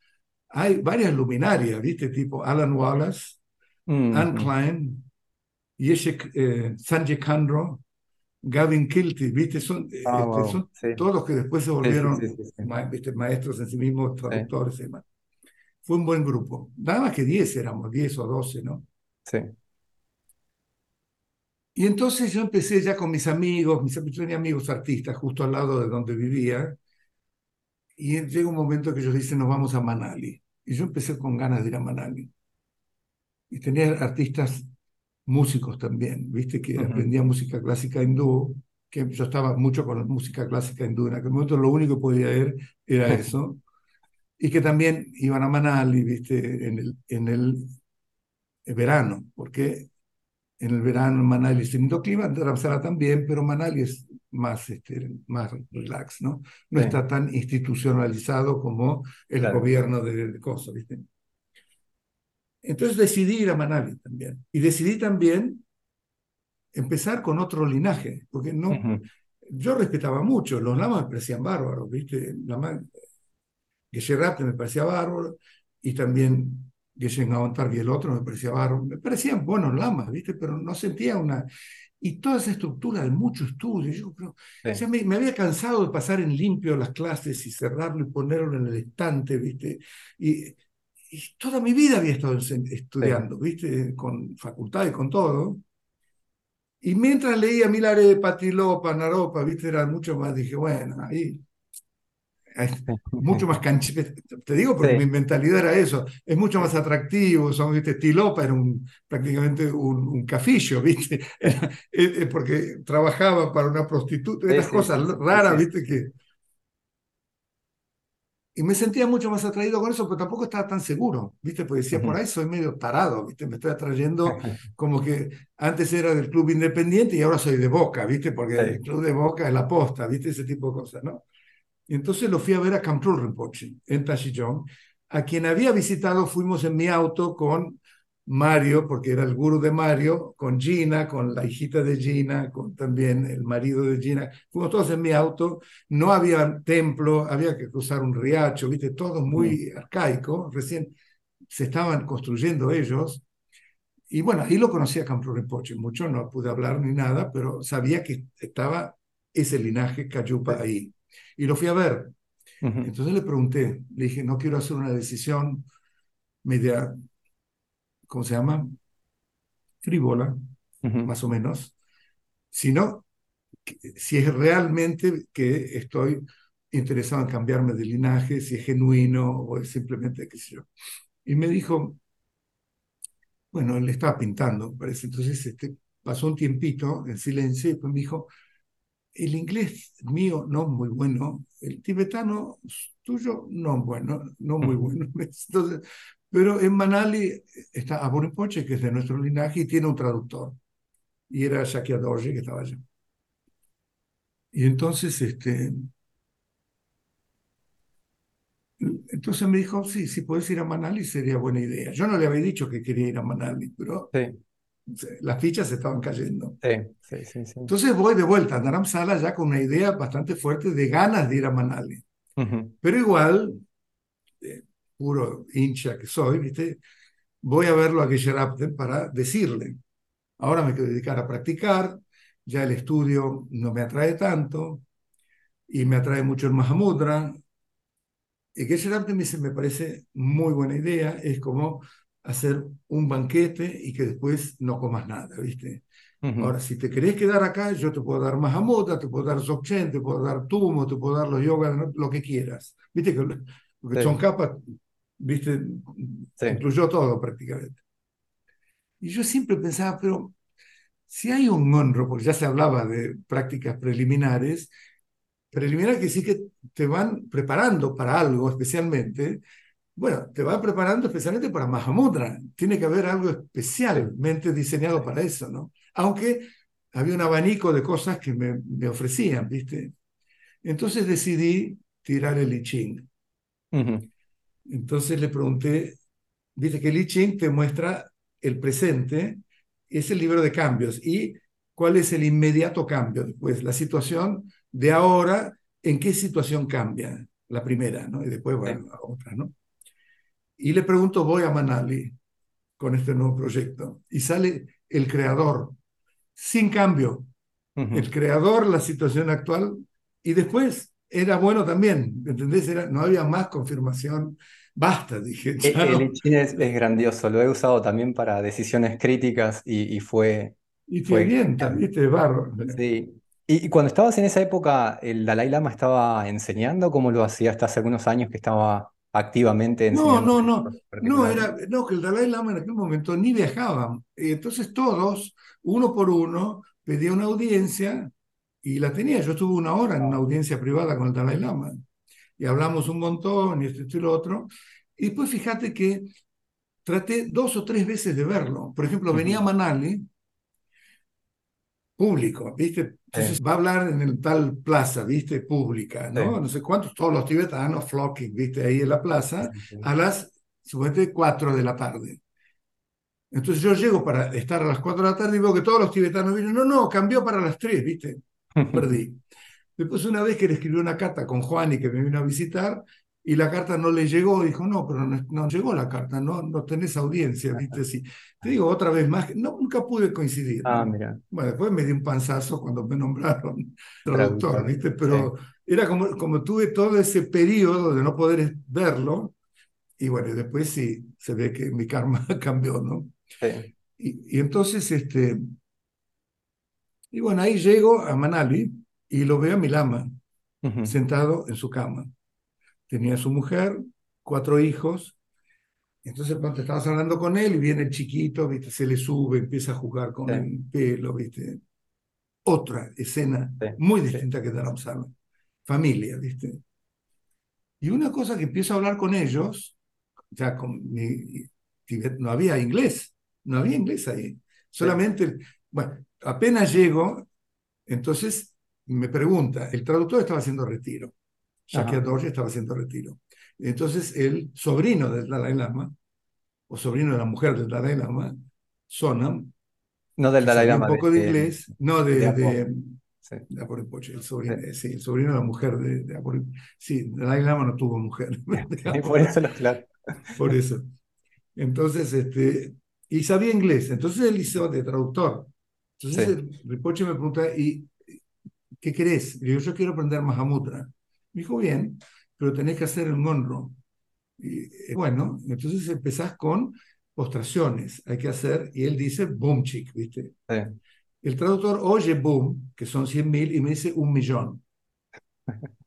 hay varias luminarias, ¿viste? Tipo Alan Wallace, Anne Ujú. Klein, Yeshek, eh, Sanjay Khandro, Gavin Kilty, ¿viste? Son, Ah, este, wow, son sí, todos que después se volvieron sí, sí, ma- ¿viste? maestros en sí mismos, traductores y demás. Fue un buen grupo. Nada más que 10 éramos, 10 o 12, ¿no? sí, Y entonces yo empecé ya con mis amigos, mis, yo tenía amigos artistas justo al lado de donde vivía, y llega un momento que ellos dicen, nos vamos a Manali. Y yo empecé con ganas de ir a Manali. Y tenía artistas músicos también, viste, que Ujú. aprendía música clásica hindú, que yo estaba mucho con la música clásica hindú. En aquel momento lo único que podía ver era eso. Y que también iban a Manali, viste, en el, en el verano, porque en el verano en Manali es lindo clima, en Dharamsala también, pero Manali es más, este, más relax, ¿no? No sí, está tan institucionalizado como el claro, gobierno de, de ¿viste? Entonces decidí ir a Manali también. Y decidí también empezar con otro linaje, porque no, yo respetaba mucho, los lamas me parecían bárbaros, ¿viste? La Geshe Rapte me parecía bárbaro, y también Geshe Ngaontar y el otro me parecía bárbaro. Me parecían buenos lamas, ¿viste? Pero no sentía una... Y toda esa estructura de mucho estudio, yo pero, sí, ya me, me, había cansado de pasar en limpio las clases y cerrarlo y ponerlo en el estante, ¿viste? Y, y toda mi vida había estado estudiando, sí. ¿viste? Con facultad y con todo. Y mientras leía Milare, Patilopa, Naropa, ¿viste? Era mucho más, dije, bueno, ahí mucho más *laughs* canchero. Te digo porque Sí. mi mentalidad era eso. Es mucho más atractivo. Son, ¿viste? Tilopa era un, prácticamente un, un cafillo, *laughs* ¿viste? Era, porque trabajaba para una prostituta. Sí, Estas sí, cosas sí, sí, raras. ¿viste? Que... Y me sentía mucho más atraído con eso, pero tampoco estaba tan seguro, ¿viste? Porque decía, por ahí soy medio tarado, ¿viste? Me estoy atrayendo *laughs* como que antes era del club independiente y ahora soy de Boca, ¿viste? Porque el club de Boca es la posta, ¿viste? Ese tipo de cosas, ¿no? Entonces lo fui a ver a Kamprul Rinpoche, en Tashillón, a quien había visitado, fuimos en mi auto con Mario, porque era el gurú de Mario, con Gina, con la hijita de Gina, con también el marido de Gina. Fuimos todos en mi auto, no había templo, había que cruzar un riacho, viste, todo muy arcaico, recién se estaban construyendo ellos. y bueno, ahí lo conocí a Kampro Rinpoche, mucho no pude hablar ni nada, pero sabía que estaba ese linaje Cayupa ahí. Y lo fui a ver. Entonces le pregunté, le dije, no quiero hacer una decisión media, ¿cómo se llama? Frívola, más o menos, sino si es realmente que estoy interesado en cambiarme de linaje, si es genuino o es simplemente qué sé yo. Y me dijo, bueno, él estaba pintando, parece. Entonces este, pasó un tiempito en silencio y pues me dijo, el inglés mío no muy bueno, el tibetano tuyo no bueno, no muy bueno. *laughs* Entonces, pero en Manali está Poche, que es de nuestro linaje, y tiene un traductor. Y era Shakya Dorje, que estaba allá. Y entonces, este, entonces me dijo, sí, si puedes ir a Manali sería buena idea. Yo no le había dicho que quería ir a Manali, pero las fichas se estaban cayendo. Sí, sí, sí, Entonces voy de vuelta a Dharamsala ya con una idea bastante fuerte de ganas de ir a Manali. Pero igual, eh, puro hincha que soy, ¿viste? voy a verlo a Geshe-Rapten para decirle, ahora me quiero dedicar a practicar, ya el estudio no me atrae tanto, y me atrae mucho el Mahamudra, y que me dice, me parece muy buena idea, es como hacer un banquete y que después no comas nada, ¿viste? Ahora, si te querés quedar acá, yo te puedo dar Mahamudra, te puedo dar Dzogchen, te puedo dar Tumo, te puedo dar los yoga, lo que quieras. ¿Viste? Que, porque son capas, ¿viste? Incluyó todo prácticamente. Y yo siempre pensaba, pero si hay un honro, porque ya se hablaba de prácticas preliminares, preliminar que sí que te van preparando para algo especialmente. Bueno, te van preparando especialmente para Mahamudra. Tiene que haber algo especialmente diseñado para eso, ¿no? Aunque había un abanico de cosas que me, me ofrecían, ¿viste? Entonces decidí tirar el I Ching. Entonces le pregunté, viste que el I Ching te muestra el presente, es el libro de cambios, y cuál es el inmediato cambio después, la situación de ahora, ¿en qué situación cambia? La primera, ¿no? Y después, bueno, la otra, ¿no? Y le pregunto, voy a Manali con este nuevo proyecto. Y sale el creador, sin cambio. El creador, la situación actual. Y después era bueno también, ¿entendés? Era, no había más confirmación. Basta, dije. E, el, el es, grandioso, lo he usado también para decisiones críticas y, fue... Y fue bien, también, ¿viste? Barro. Sí, y, cuando estabas en esa época, ¿el Dalai Lama estaba enseñando? ¿Cómo lo hacía hasta hace algunos años que estaba activamente? No, no, no. No, era, no, que el Dalai Lama en aquel momento ni viajaba. Entonces todos, uno por uno, pedían una audiencia y la tenía. Yo estuve una hora en una audiencia privada con el Dalai Lama y hablamos un montón y esto y lo otro. Y después fíjate que traté dos o tres veces de verlo. Por ejemplo, venía Manali público, ¿viste? Entonces va a hablar en el tal plaza, ¿viste? Pública, ¿no? No sé cuántos, todos los tibetanos flocking, ¿viste? Ahí en la plaza, a las, supuestamente, 4 de la tarde. Entonces yo llego para estar a las 4 de la tarde y veo que todos los tibetanos vienen, no, no, cambió para las 3, ¿viste? *laughs* Perdí. Después una vez que le escribió una carta con Juan y que me vino a visitar, y la carta no le llegó, dijo, no, pero no, llegó la carta, no, no tenés audiencia, ¿viste? Sí. Te digo otra vez más, no, nunca pude coincidir. Ah, mira. Bueno, después me di un panzazo cuando me nombraron traductor, ¿viste? Pero era como, como tuve todo ese periodo de no poder verlo, y bueno, después sí, se ve que mi karma *laughs* cambió, ¿no? Sí. Y, y entonces, este, y bueno, ahí llego a Manali y lo veo a mi lama, sentado en su cama tenía su mujer, cuatro hijos. Entonces, cuando estabas hablando con él, y viene el chiquito, ¿viste? se le sube, empieza a jugar con el pelo, ¿viste? Otra escena muy distinta que Dharamsala. Familia, ¿viste? Y una cosa que empiezo a hablar con ellos, ya con mi, no había inglés, no había inglés ahí. Solamente, bueno, apenas llego, entonces me pregunta, el traductor estaba haciendo retiro ya que Dorje estaba haciendo retiro. Entonces el sobrino del Dalai Lama, o sobrino de la mujer del Dalai Lama, Sonam, no del Dalai Lama. Un poco de, inglés, no de, de, sí. el sobrino, sí. el sobrino de la mujer de, de Sí, Dalai Lama no tuvo mujer. *laughs* por eso lo claro. *laughs* Por eso. Entonces, este, y sabía inglés. Entonces él hizo de traductor. Entonces Rinpoche me pregunta, ¿y qué querés? Le digo, yo quiero aprender Mahamudra. Me dijo, bien, pero tenés que hacer el monro. Y eh, bueno, entonces empezás con postraciones, hay que hacer, y él dice boom chick, ¿viste? Sí. El traductor oye boom, que son 100 mil, y me dice un millón. *laughs*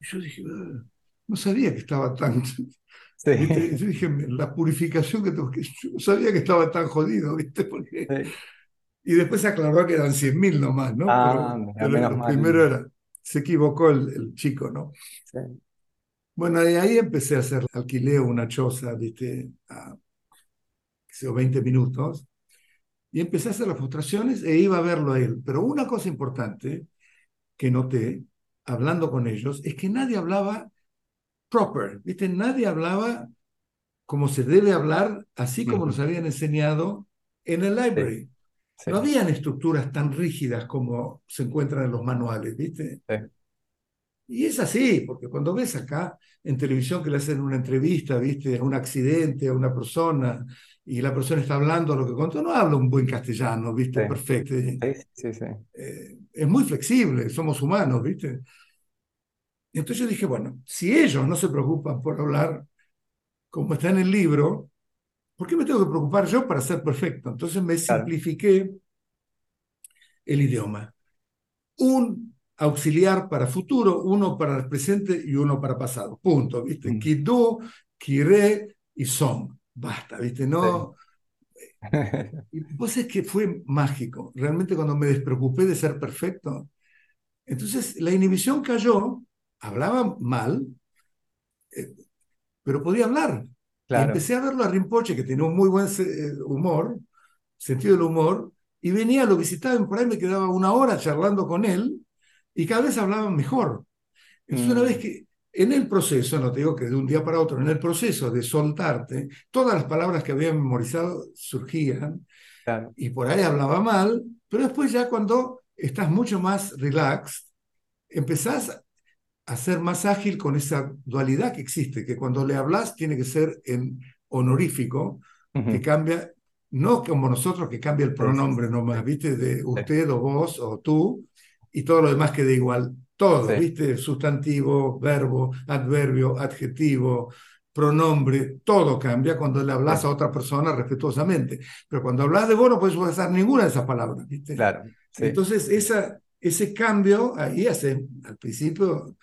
Yo dije, "Ah, no sabía que estaba tan... *laughs* Sí. Yo dije, la purificación que tengo que... Yo sabía que estaba tan jodido, ¿viste? Porque... Sí. Y después se aclaró que eran 100 mil nomás, ¿no? Ah, pero pero lo primero era, se equivocó el, el chico, ¿no? Sí. Bueno, de ahí empecé a hacer, alquilé una choza, ¿viste? A, sé yo, 20 minutos. Y empecé a hacer las frustraciones e iba a verlo a él. Pero una cosa importante que noté, hablando con ellos, es que nadie hablaba proper, ¿viste? Nadie hablaba como se debe hablar, así como nos habían enseñado en el library. Sí. No habían estructuras tan rígidas como se encuentran en los manuales, ¿viste? Sí. Y es así, porque cuando ves acá en televisión que le hacen una entrevista, ¿viste? A un accidente, a una persona, y la persona está hablando lo que contó, no habla un buen castellano, ¿viste? Sí. Perfecto. Sí, sí, sí. Eh, es muy flexible, somos humanos, ¿viste? Entonces yo dije, bueno, si ellos no se preocupan por hablar como está en el libro, ¿por qué me tengo que preocupar yo para ser perfecto? Entonces me Claro. simplifiqué el idioma. Un auxiliar para futuro, uno para el presente y uno para pasado. Punto, ¿viste? Mm. Kidu, Kire y Som. Basta, ¿viste? No. Y pues es que fue mágico. Realmente cuando me despreocupé de ser perfecto, entonces la inhibición cayó, hablaba mal, eh, pero podía hablar. Y empecé a verlo a Rinpoche, que tenía un muy buen eh, humor, sentido del humor, y venía, lo visitaba y por ahí me quedaba una hora charlando con él, y cada vez hablaba mejor. Entonces, una Mm. vez que en el proceso, no te digo que de un día para otro, en el proceso de soltarte, todas las palabras que había memorizado surgían, Claro. y por ahí hablaba mal, pero después ya cuando estás mucho más relaxed, empezás a ser más ágil con esa dualidad que existe, que cuando le hablas tiene que ser en honorífico, que Ujú. cambia, no como nosotros que cambia el Sí, sí, pronombre sí. nomás, ¿viste? De usted o vos o tú, y todo lo demás queda igual. Todo, Sí. ¿viste? Sustantivo, verbo, adverbio, adjetivo, pronombre, todo cambia cuando le hablas Sí. a otra persona respetuosamente. Pero cuando hablas de vos no puedes usar ninguna de esas palabras, ¿viste? Claro. Sí. Entonces, esa, ese cambio ahí hace, al principio,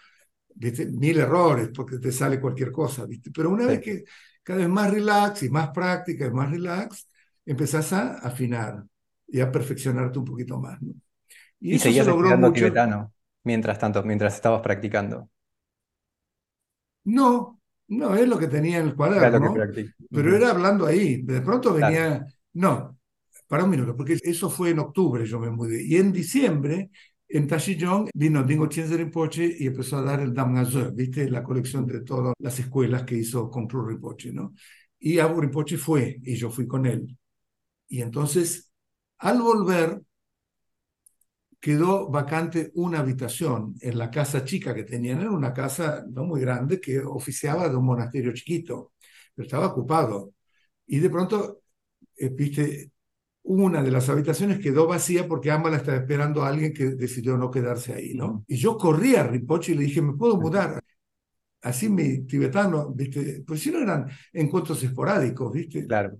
¿viste? mil errores porque te sale cualquier cosa, ¿viste? Pero una Sí. vez que cada vez más relax y más práctica y más relax, empezás a afinar y a perfeccionarte un poquito más, ¿no? Y, Y eso se seguías logró mucho. tibetano mientras tanto, mientras estabas practicando. No, no es lo que tenía en el cuaderno, practic- pero Ujú. era hablando ahí. De pronto Claro. venía, no, para un minuto, porque eso fue en octubre, yo me mudé. Y en diciembre, en Tashiyong, vino Dingo Chenze Rinpoche y empezó a dar el Damnazur, ¿viste? La colección de todas las escuelas que hizo con Cruz Rinpoche, ¿no? Y Abu Rinpoche fue, y yo fui con él. Y entonces, al volver, quedó vacante una habitación en la casa chica que tenían. Era una casa no muy grande que oficiaba de un monasterio chiquito, pero estaba ocupado. Y de pronto, eh, viste, una de las habitaciones quedó vacía porque Amala estaba esperando a alguien que decidió no quedarse ahí, ¿no? Y yo corrí a Rinpoche y le dije, ¿me puedo mudar? Así mi tibetano, ¿viste? Pues si no eran encuentros esporádicos, ¿viste? Claro.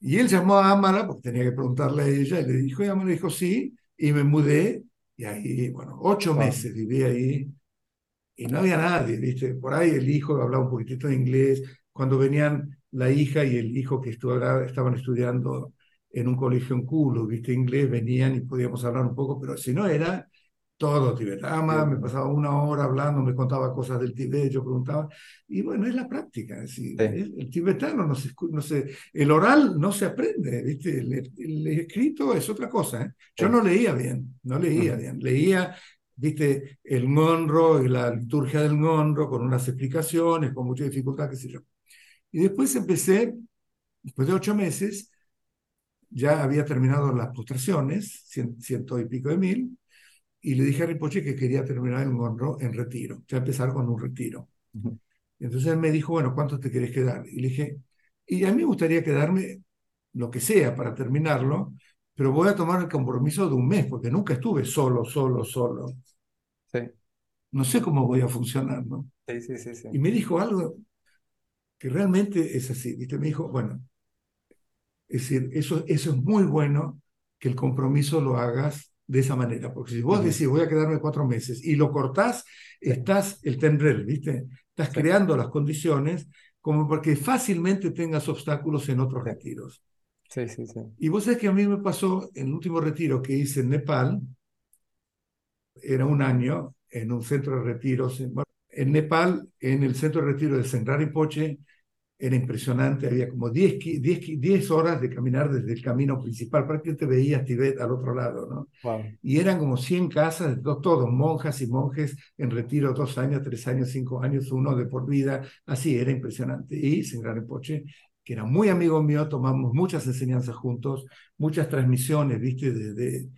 Y él llamó a Amala, porque tenía que preguntarle a ella, y le dijo, y Amala dijo sí, y me mudé, y ahí, bueno, ocho Wow. meses viví ahí, y no había nadie, ¿viste? Por ahí el hijo hablaba un poquitito de inglés, cuando venían la hija y el hijo que estudiaba- estaban estudiando en un colegio en culo, ¿viste? Inglés, venían y podíamos hablar un poco, pero si no era todo tibetano, Ama, me pasaba una hora hablando, me contaba cosas del Tibet, yo preguntaba, y bueno, es la práctica, es decir, Sí. es- el tibetano no se, no se, el oral no se aprende, ¿viste? El, el escrito es otra cosa, ¿eh? Yo Sí. no leía bien, no leía Ujú. bien, leía, ¿viste? El Monro y la liturgia del Monro con unas explicaciones, con mucha dificultad, qué sé yo. Y después empecé, después de ocho meses, ya había terminado las postraciones, cien- ciento y pico de mil, y le dije a Rinpoche que quería terminar el Monro en retiro, ya empezar con un retiro. Entonces él me dijo, bueno, ¿cuánto te querés quedar? Y le dije, y a mí me gustaría quedarme lo que sea para terminarlo, pero voy a tomar el compromiso de un mes, porque nunca estuve solo, solo, solo. Sí. No sé cómo voy a funcionar, ¿no? Sí, sí, sí, sí. Y me dijo algo que realmente es así, ¿viste? Me dijo, bueno, es decir, eso, eso es muy bueno que el compromiso lo hagas de esa manera, porque si vos decís voy a quedarme cuatro meses y lo cortás, estás el tendrel, ¿viste? Estás Sí. creando las condiciones como para que fácilmente tengas obstáculos en otros retiros. Sí, sí, sí. Y vos sabés que a mí me pasó en el último retiro que hice en Nepal, era un año en un centro de retiros. En, bueno, en Nepal, en el centro de retiro de Senrar Poche, era impresionante, había como 10, qui- 10, qui- 10 horas de caminar desde el camino principal, prácticamente veías Tibet al otro lado, ¿no? Wow. Y eran como 100 casas, to- todos monjas y monjes en retiro dos años, tres años, cinco años, uno de por vida, así, era impresionante. Y Senrar Poche, que era muy amigo mío, tomamos muchas enseñanzas juntos, muchas transmisiones, ¿viste? De, de,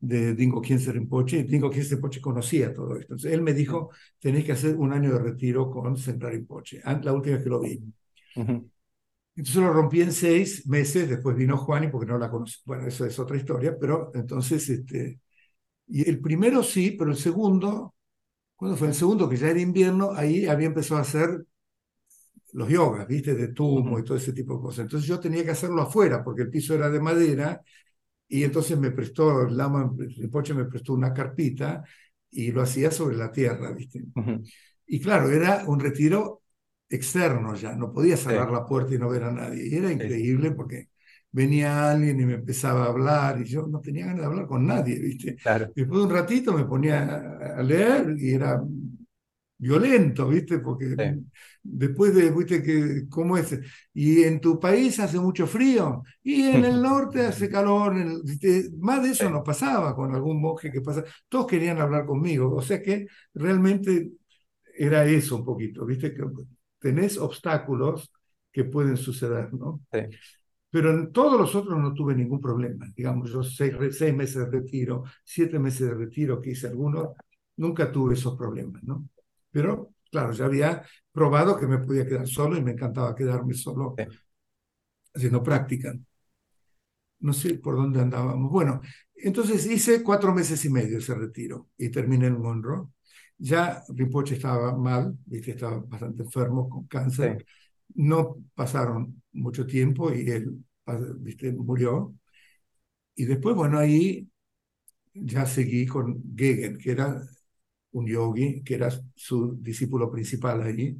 de Dingo Khyentse Rinpoche. Dingo Khyentse Rinpoche conocía todo esto. Entonces, él me dijo, tenéis que hacer un año de retiro con Senrar Rinpoche, la última vez que lo vi. Entonces lo rompí en seis meses, después vino Juan y porque no la conocí. Bueno, eso es otra historia, pero entonces, este, y el primero sí, pero el segundo, ¿cuándo fue? El segundo, que ya era invierno, ahí había empezado a hacer los yogas, ¿viste? De tumo y todo ese tipo de cosas. Entonces yo tenía que hacerlo afuera, porque el piso era de madera, y entonces me prestó, el lama Rinpoche me prestó una carpita, y lo hacía sobre la tierra, ¿viste? Y claro, era un retiro externo ya, no podía Sí. cerrar la puerta y no ver a nadie. Y era Sí, increíble porque venía alguien y me empezaba a hablar y yo no tenía ganas de hablar con nadie, ¿viste? Claro. Después de un ratito me ponía a- leer y era violento, ¿viste? Porque Sí. después de, ¿viste? Que, ¿Cómo es? Y en tu país hace mucho frío y en el *laughs* norte hace calor. en el- ¿viste? Más de eso Sí. no pasaba con algún monje que pasa. Todos querían hablar conmigo. O sea que realmente era eso un poquito, ¿viste? Que tenés obstáculos que pueden suceder, ¿no? Sí. Pero en todos los otros no tuve ningún problema. Digamos, yo seis, seis meses de retiro, siete meses de retiro que hice algunos, nunca tuve esos problemas, ¿no? Pero, claro, ya había probado que me podía quedar solo y me encantaba quedarme solo Sí. haciendo práctica. No sé por dónde andábamos. Bueno, entonces hice cuatro meses y medio ese retiro y terminé en Monroe. Ya Rinpoche estaba mal, ¿viste? estaba bastante enfermo con cáncer. Sí. No pasaron mucho tiempo y él ¿viste? murió. Y después, bueno, ahí ya seguí con Gegen, que era un yogi, que era su discípulo principal ahí,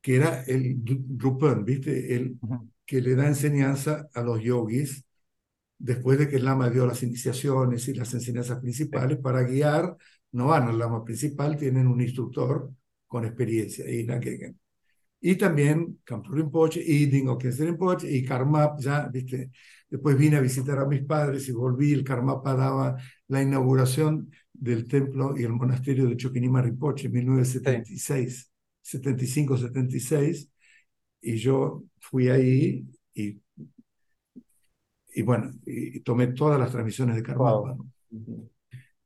que era el Drupen, ¿viste? El que le da enseñanza a los yogis después de que el lama dio las iniciaciones y las enseñanzas principales para guiar, no van al lama principal, tienen un instructor con experiencia, la Gegen. Y también Kampu Rinpoche y Dingo Khyentse Rinpoche y Karmap, ya, ¿viste? Después vine a visitar a mis padres y volví, el Karmapa daba la inauguración del templo y el monasterio de Choquinima Rinpoche en 1976, 75-76, y yo fui ahí y, y bueno, y, y tomé todas las transmisiones de Karmapa. Wow. ¿no?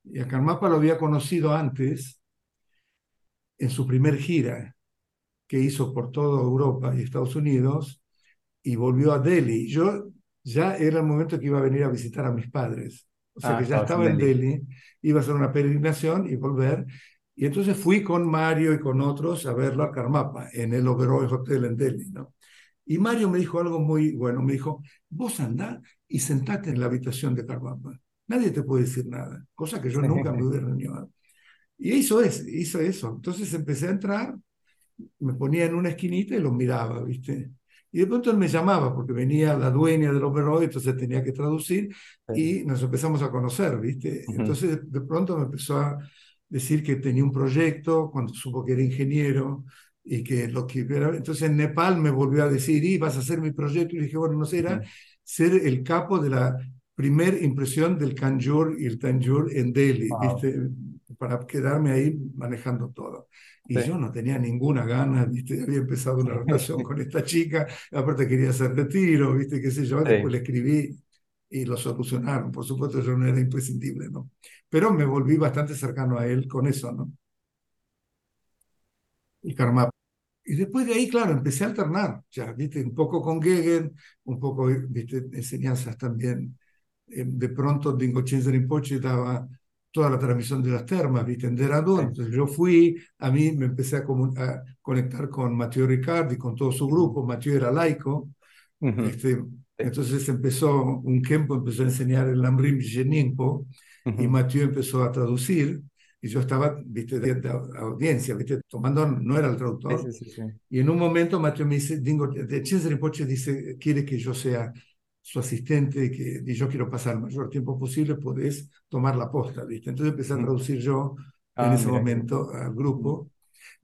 Y a Karmapa lo había conocido antes en su primer gira que hizo por toda Europa y Estados Unidos y volvió a Delhi. Yo ya era el momento que iba a venir a visitar a mis padres. O sea Ah, que ya estaba en Delhi. Delhi, iba a hacer una peregrinación y volver. Y entonces fui con Mario y con otros a verlo a Karmapa, en el Oberoi Hotel en Delhi, ¿no? Y Mario me dijo algo muy bueno, me dijo, vos andá y sentate en la habitación de Karmapa. Nadie te puede decir nada, cosa que yo nunca me *laughs* hubiera animado. Y hizo eso, hizo eso. Entonces empecé a entrar, me ponía en una esquinita y lo miraba, ¿viste? Y de pronto él me llamaba porque venía la dueña del Oberoi, entonces tenía que traducir Sí. y nos empezamos a conocer, ¿viste? Entonces de pronto me empezó a decir que tenía un proyecto cuando supo que era ingeniero y que lo que era... Entonces en Nepal me volvió a decir, y vas a hacer mi proyecto, y dije, bueno, no sé, era ser el capo de la primer impresión del Kanjur y el Tanjur en Delhi, Wow. ¿viste? Para quedarme ahí manejando todo. Y Sí. yo no tenía ninguna gana, ¿viste? Había empezado una *laughs* relación con esta chica, aparte quería hacer retiro, ¿viste? ¿Qué sé yo? Después Sí. le escribí y lo solucionaron. Por supuesto, yo no era imprescindible, ¿no? Pero me volví bastante cercano a él con eso, ¿no? El karma. y después de ahí, claro, empecé a alternar, ya, viste, un poco con Gegen, un poco, viste, enseñanzas también. Eh, de pronto, Dingo Rinpoche daba toda la transmisión de las termas, viste, en Deradun. Entonces yo fui, a mí me empecé a, conectar con Mateo Ricardi, con todo su grupo. Mateo era laico. este, Entonces empezó, un tiempo empezó a enseñar el Lamrim Jenimpo y Mateo empezó a traducir y yo estaba, viste, de, audiencia, viste, tomando, no era el traductor. y en un momento Mateo me dice, Dingo, de Rinpoche dice, quiere que yo sea su asistente que yo quiero pasar el mayor tiempo posible, podés tomar la posta, viste. Entonces empecé a traducir yo en ah, ese momento al grupo.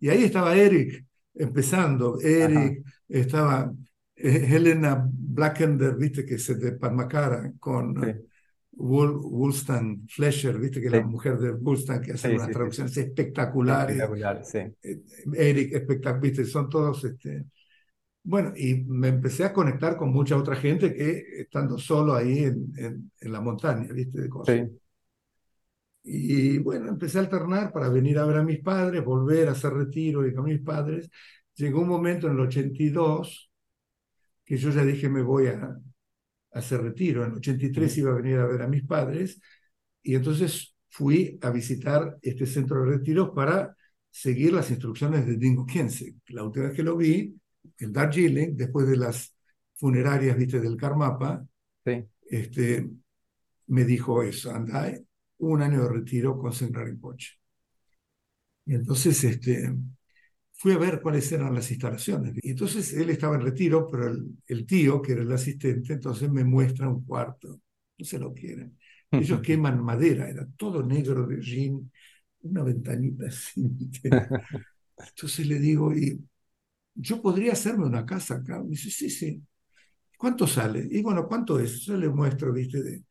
Y ahí estaba Eric, empezando. Eric, estaba eh, Helena Blackender, viste, que es de Palmacara, con... Woolstan Fletcher, viste que es la mujer de Woolstan que hace unas traducciones espectaculares. Espectacular, sí. Eh, Eric, espectacular, viste, son todos. Este... Bueno, y me empecé a conectar con mucha otra gente que estando solo ahí en, en, la montaña, viste, de cosas. Sí. Y bueno, empecé a alternar para venir a ver a mis padres, volver a hacer retiro y con mis padres. Llegó un momento en el 82 que yo ya dije me voy a, hacer retiro. En el 83 iba a venir a ver a mis padres y entonces fui a visitar este centro de retiros para seguir las instrucciones de Dingo Kiense. La última vez que lo vi, en Darjeeling, después de las funerarias, viste, del Karmapa, este, me dijo eso, anda, un año de retiro con en coche Y entonces, este, fui a ver cuáles eran las instalaciones. Y entonces él estaba en retiro, pero el, tío, que era el asistente, entonces me muestra un cuarto. No se lo quieren. *laughs* Ellos queman madera, era todo negro de jean, una ventanita así. *laughs* Entonces le digo, y yo podría hacerme una casa acá. Me dice, sí, sí. ¿Cuánto sale? Y bueno, ¿cuánto es? Yo le muestro, viste, de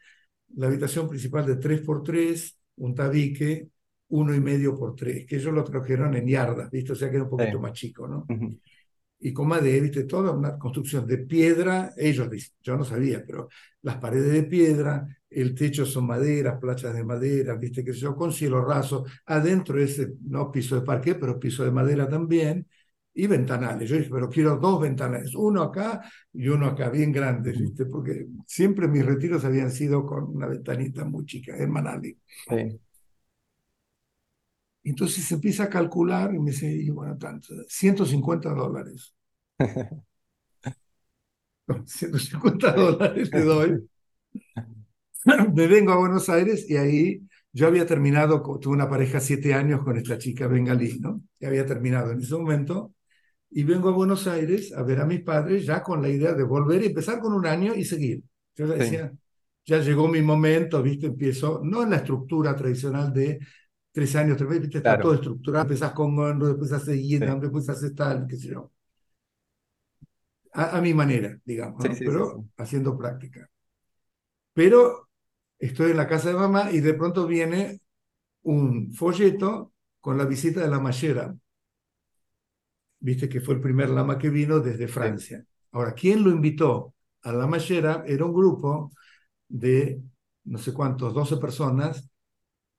la habitación principal de 3x3, un tabique, uno y medio por tres, que ellos lo trajeron en yardas, ¿viste? O sea que era un poquito más chico, ¿no? Y con madera, ¿viste? Toda una construcción de piedra, ellos dicen, yo no sabía, pero las paredes de piedra, el techo son maderas, plachas de madera, ¿viste? Que yo, con cielo raso, adentro ese, no piso de parqué, pero piso de madera también, y ventanales. Yo dije, pero quiero dos ventanales, uno acá y uno acá, bien grandes, ¿viste? Porque siempre mis retiros habían sido con una ventanita muy chica, en Manali. Sí. Entonces se empieza a calcular y me dice, y bueno, tanto, 150 dólares. *laughs* 150 dólares le doy. *laughs* Me vengo a Buenos Aires y ahí yo había terminado, tuve una pareja siete años con esta chica bengalí, ¿no? Y había terminado en ese momento. Y vengo a Buenos Aires a ver a mis padres ya con la idea de volver y empezar con un año y seguir. Yo decía, ya llegó mi momento, ¿viste? Empiezo, no en la estructura tradicional de tres años, tres meses, está todo estructurado, empezás con Monroe, después haces Yedam, después haces tal, qué sé yo. A, mi manera, digamos, pero haciendo práctica. Pero estoy en la casa de mamá y de pronto viene un folleto con la visita de la Mallera. Viste que fue el primer lama que vino desde Francia. Ahora, ¿quién lo invitó a la Mallera? Era un grupo de no sé cuántos, 12 personas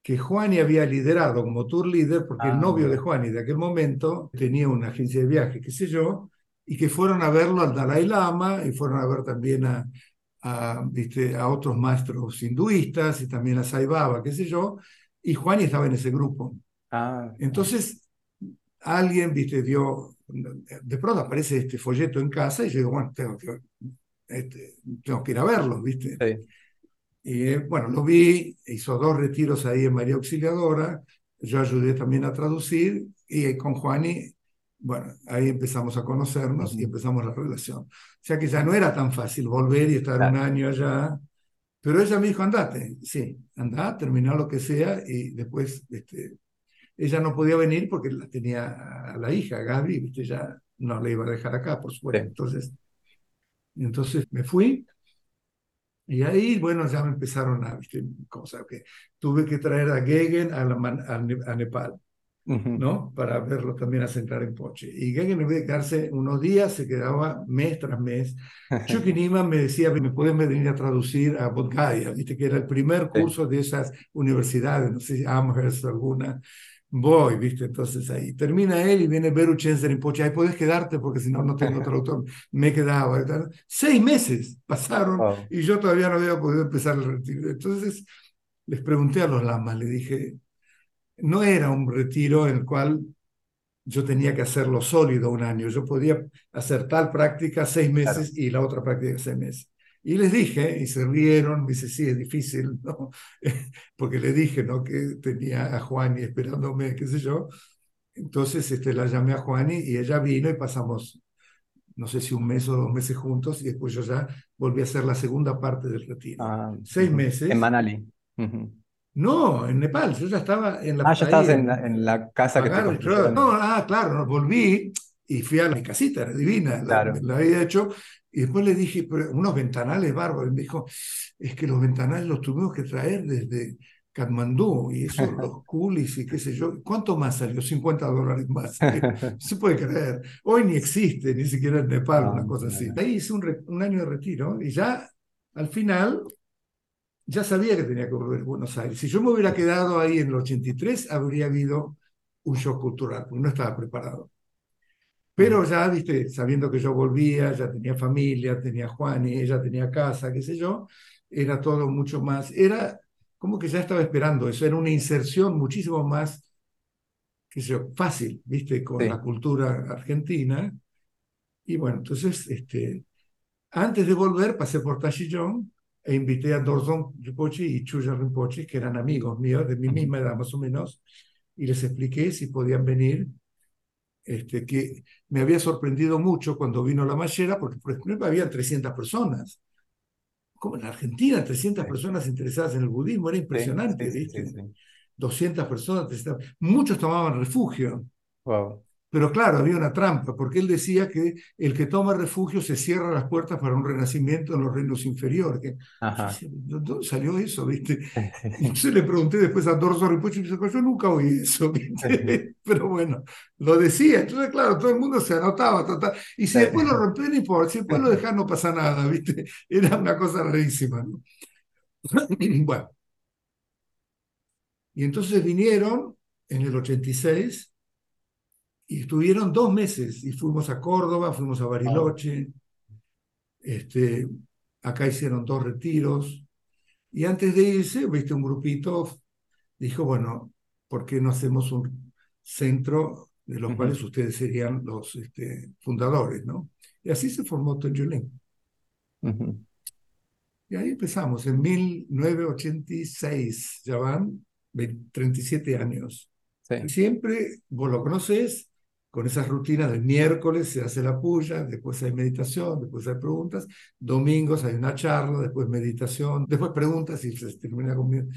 que Juani había liderado como tour leader, porque el ah, novio de Juani de aquel momento tenía una agencia de viaje, qué sé yo, y que fueron a verlo al Dalai Lama y fueron a ver también a, a, ¿viste? a otros maestros hinduistas y también a Sai Baba, qué sé yo, y Juani estaba en ese grupo. Ah, Entonces, alguien, viste, dio, de pronto aparece este folleto en casa y yo digo, bueno, tengo que, este, tengo que ir a verlo, viste. Sí. Y bueno, lo vi, hizo dos retiros ahí en María Auxiliadora, yo ayudé también a traducir y con Juani, bueno, ahí empezamos a conocernos y empezamos la relación. O sea que ya no era tan fácil volver y estar un año allá, pero ella me dijo, andate, sí, anda, termina lo que sea y después este, ella no podía venir porque la tenía a la hija, Gaby, ¿viste? ya no la iba a dejar acá, por supuesto. Entonces, entonces me fui y ahí, bueno, ya me empezaron a, cosa que tuve que traer a Gegen a, a, Nepal, ¿no? Para verlo también a centrar en Poche. Y Gegen, en vez de quedarse unos días, se quedaba mes tras mes. *laughs* Chukinima me decía, me pueden venir a traducir a Bodgaya, ¿viste? Que era el primer curso de esas universidades, no sé si Amherst alguna. Voy, ¿viste? Entonces ahí termina él y viene Beru Rinpoche, ahí puedes quedarte porque si no, no tengo traductor. Me quedaba. Seis meses pasaron y yo todavía no había podido empezar el retiro. Entonces les pregunté a los lamas, le dije, no era un retiro en el cual yo tenía que hacerlo sólido un año, yo podía hacer tal práctica seis meses y la otra práctica seis meses. Y les dije, y se rieron, me dice, sí, es difícil, ¿no? *laughs* Porque le dije, ¿no? Que tenía a Juani esperándome, qué sé yo. Entonces este, la llamé a Juani y ella vino y pasamos, no sé si un mes o dos meses juntos, y después yo ya volví a hacer la segunda parte del retiro. Ah, Seis meses. En Manali. No, en Nepal, yo ya estaba en la... Ah, ya estabas en la, casa que te No, ah, claro, volví y fui a mi casita, era divina, la, la, había hecho, y después le dije, unos ventanales bárbaros. Y me dijo, es que los ventanales los tuvimos que traer desde Katmandú y eso, *laughs* los coolies y qué sé yo. ¿Cuánto más salió? 50 dólares más. *laughs* No se puede creer. Hoy ni existe, ni siquiera en Nepal, una cosa así. Ahí hice un, un año de retiro y ya al final ya sabía que tenía que volver a Buenos Aires. Si yo me hubiera quedado ahí en el 83, habría habido un shock cultural, porque no estaba preparado. Pero ya, viste, sabiendo que yo volvía, ya tenía familia, tenía Juan y ella tenía casa, qué sé yo, era todo mucho más, era como que ya estaba esperando eso, era una inserción muchísimo más, qué sé yo, fácil, viste, con la cultura argentina. Y bueno, entonces, este, antes de volver, pasé por Tashillón e invité a Dorzon Rinpoche y Chuya Rinpoche, que eran amigos míos, de mi misma edad más o menos, y les expliqué si podían venir este, que me había sorprendido mucho cuando vino la Mallera, porque por ejemplo había 300 personas. Como en Argentina, 300 personas interesadas en el budismo, era impresionante, ¿viste? 200 personas, muchos tomaban refugio. Wow. Pero claro, había una trampa, porque él decía que el que toma refugio se cierra las puertas para un renacimiento en los reinos inferiores. Que, ¿Dónde salió eso? ¿viste? *laughs* Entonces le pregunté después a Dorso Ripoche y me dijo, yo nunca oí eso. ¿viste? *laughs* Pero bueno, lo decía. Entonces, claro, todo el mundo se anotaba. Y si después lo rompió, no importa. Si después lo dejaron, no pasa nada. ¿viste? Era una cosa rarísima. ¿no? *clears throat* bueno. Y entonces vinieron en el 86 y estuvieron dos meses y fuimos a Córdoba, fuimos a Bariloche, este, acá hicieron dos retiros y antes de irse, viste, un grupito dijo, bueno, ¿por qué no hacemos un centro de los cuales ustedes serían los este, fundadores, ¿no? Y así se formó Tonjolín. Y ahí empezamos, en 1986, ya van 37 años. Siempre, vos lo conoces, con esas rutinas de miércoles se hace la puya, después hay meditación, después hay preguntas, domingos hay una charla, después meditación, después preguntas y se termina con...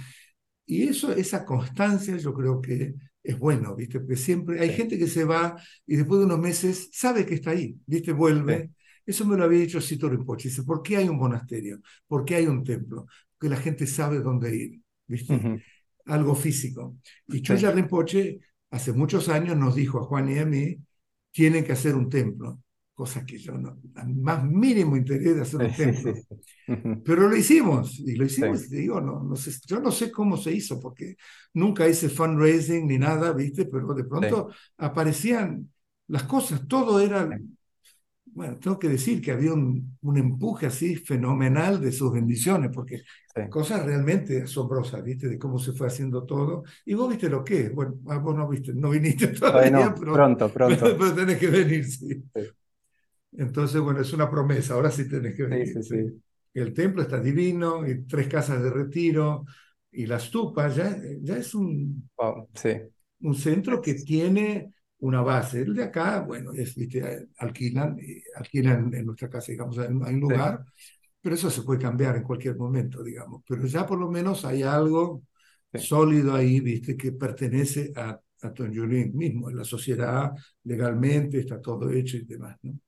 Y eso, esa constancia yo creo que es bueno, ¿viste? Porque siempre hay gente que se va y después de unos meses sabe que está ahí, ¿viste? Vuelve. Eso me lo había dicho Cito Rinpoche. Dice, ¿por qué hay un monasterio? ¿Por qué hay un templo? Porque la gente sabe dónde ir, ¿viste? Algo físico. Y Choya Rinpoche hace muchos años nos dijo a Juan y a mí, tienen que hacer un templo, cosa que yo no, más mínimo interés de hacer un *laughs* templo. Pero lo hicimos, y lo hicimos, digo, no, no sé, yo no sé cómo se hizo, porque nunca hice fundraising ni nada, ¿viste? Pero de pronto aparecían las cosas, todo era bueno, tengo que decir que había un, un empuje así fenomenal de sus bendiciones, porque cosas realmente asombrosas, ¿viste? De cómo se fue haciendo todo. Y vos viste lo que es. Bueno, ah, vos no viste, no viniste todavía, pero, pronto, *laughs* pronto. Pero, tenés que venir, sí. Entonces, bueno, es una promesa, ahora sí tenés que venir. Sí, sí, El templo está divino, y tres casas de retiro, y la estupa ya, ya es un, un centro que tiene una base. El de acá, bueno, es, ¿viste? alquilan, alquilan en nuestra casa, digamos, hay un lugar, pero eso se puede cambiar en cualquier momento, digamos. Pero ya por lo menos hay algo sólido ahí, ¿viste? Que pertenece a, a Tonjolín mismo, en la sociedad, legalmente, está todo hecho y demás, ¿no?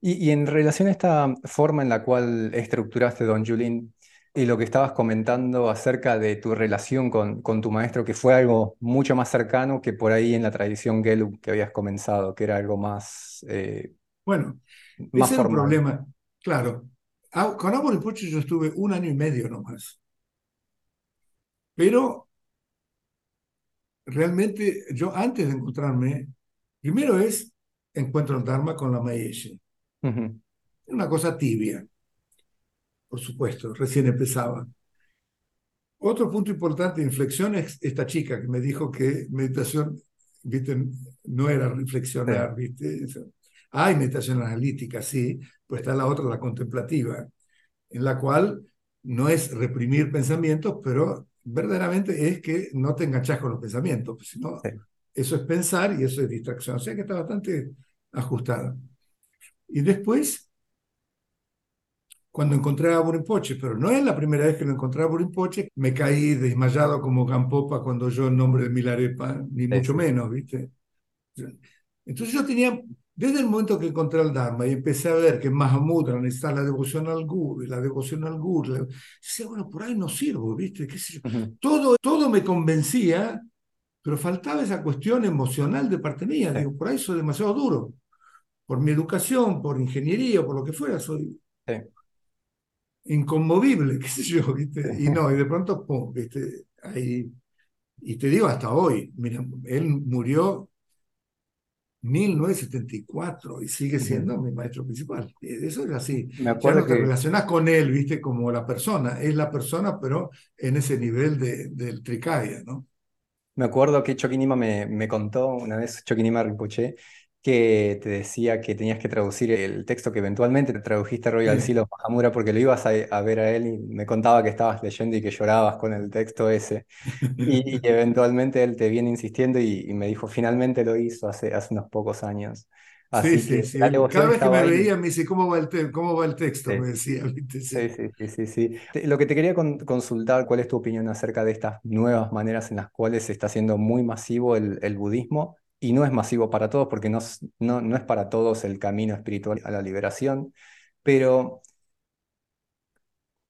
Y, y en relación a esta forma en la cual estructuraste Don Julín, y lo que estabas comentando acerca de tu relación con, con, tu maestro, que fue algo mucho más cercano que por ahí en la tradición Gelug que habías comenzado, que era algo más. Eh, bueno, más ese era un problema. Claro. Ah, con Amor y Pocho yo estuve un año y medio nomás. Pero realmente yo antes de encontrarme, primero es encuentro el Dharma con la Maeshe. Una cosa tibia, por supuesto, recién empezaba. Otro punto importante de inflexión es esta chica que me dijo que meditación ¿viste? no era reflexionar, ¿viste? Hay meditación analítica, sí, pues está la otra, la contemplativa, en la cual no es reprimir pensamientos, pero verdaderamente es que no te enganchas con los pensamientos, pues, sino eso es pensar y eso es distracción. O sea que está bastante ajustada. Y después, cuando encontré a Burimpoche, pero no es la primera vez que lo encontré a Burimpoche, me caí desmayado como Gampopa cuando yo en nombre de Milarepa, ni mucho menos, ¿viste? Entonces yo tenía desde el momento que encontré el Dharma y empecé a ver que en Mahamudra está la devoción al Guru la devoción al Guru, decía, bueno, por ahí no sirvo, ¿viste? todo, todo me convencía, pero faltaba esa cuestión emocional de parte mía. Digo, por ahí soy demasiado duro. Por mi educación, por ingeniería, por lo que fuera, soy inconmovible, *laughs* qué sé yo, ¿viste? Y no, y de pronto, pum, ¿viste? Ahí, y te digo hasta hoy, mira, él murió 1974 y sigue siendo mi maestro principal. Eso es así. Me acuerdo ya te relacionas con él, viste, como la persona. Es la persona, pero en ese nivel de, del Tricaya, ¿no? Me acuerdo que Chokinima me, me contó una vez, Chokinima Rinpoche, que te decía que tenías que traducir el texto que eventualmente te tradujiste a Royal Silo Mahamura porque lo ibas a, ver a él y me contaba que estabas leyendo y que llorabas con el texto ese. Y, *laughs* eventualmente él te viene insistiendo y, me dijo, finalmente lo hizo hace, hace unos pocos años. Así sí, sí, sí. Cada vez que me veía me dice, ¿cómo va el, cómo va el texto? Me decía. Sí. Sí, sí, sí, Lo que te quería consultar, ¿cuál es tu opinión acerca de estas nuevas maneras en las cuales se está haciendo muy masivo el, el budismo? Y no es masivo para todos porque no, no, no es para todos el camino espiritual a la liberación, pero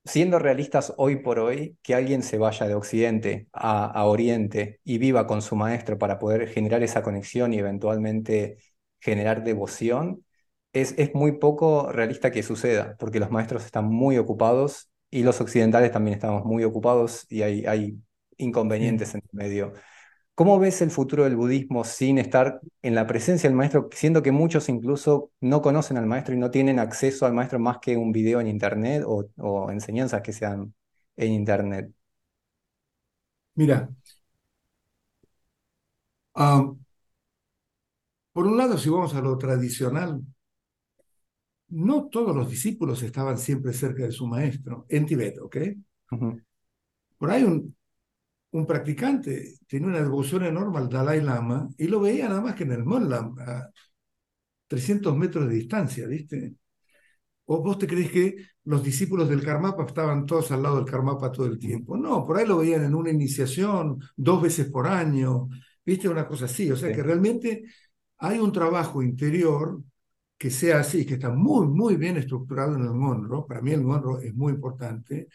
siendo realistas hoy por hoy, que alguien se vaya de Occidente a, Oriente y viva con su maestro para poder generar esa conexión y eventualmente generar devoción, es, es muy poco realista que suceda, porque los maestros están muy ocupados y los occidentales también estamos muy ocupados y hay, hay inconvenientes en el medio. ¿Cómo ves el futuro del budismo sin estar en la presencia del maestro, siendo que muchos incluso no conocen al maestro y no tienen acceso al maestro más que un video en internet o, enseñanzas que sean en internet? Mira, por un lado, si vamos a lo tradicional, no todos los discípulos estaban siempre cerca de su maestro en Tibet, ¿ok? Por ahí un, un practicante tenía una devoción enorme al Dalai Lama y lo veía nada más que en el Monlam, a 300 metros de distancia, ¿viste? ¿O vos te crees que los discípulos del Karmapa estaban todos al lado del Karmapa todo el tiempo? No, por ahí lo veían en una iniciación, dos veces por año, ¿viste? Una cosa así. O sea que realmente hay un trabajo interior que sea así, que está muy, muy bien estructurado en el Monro. Para mí el Monro es muy importante,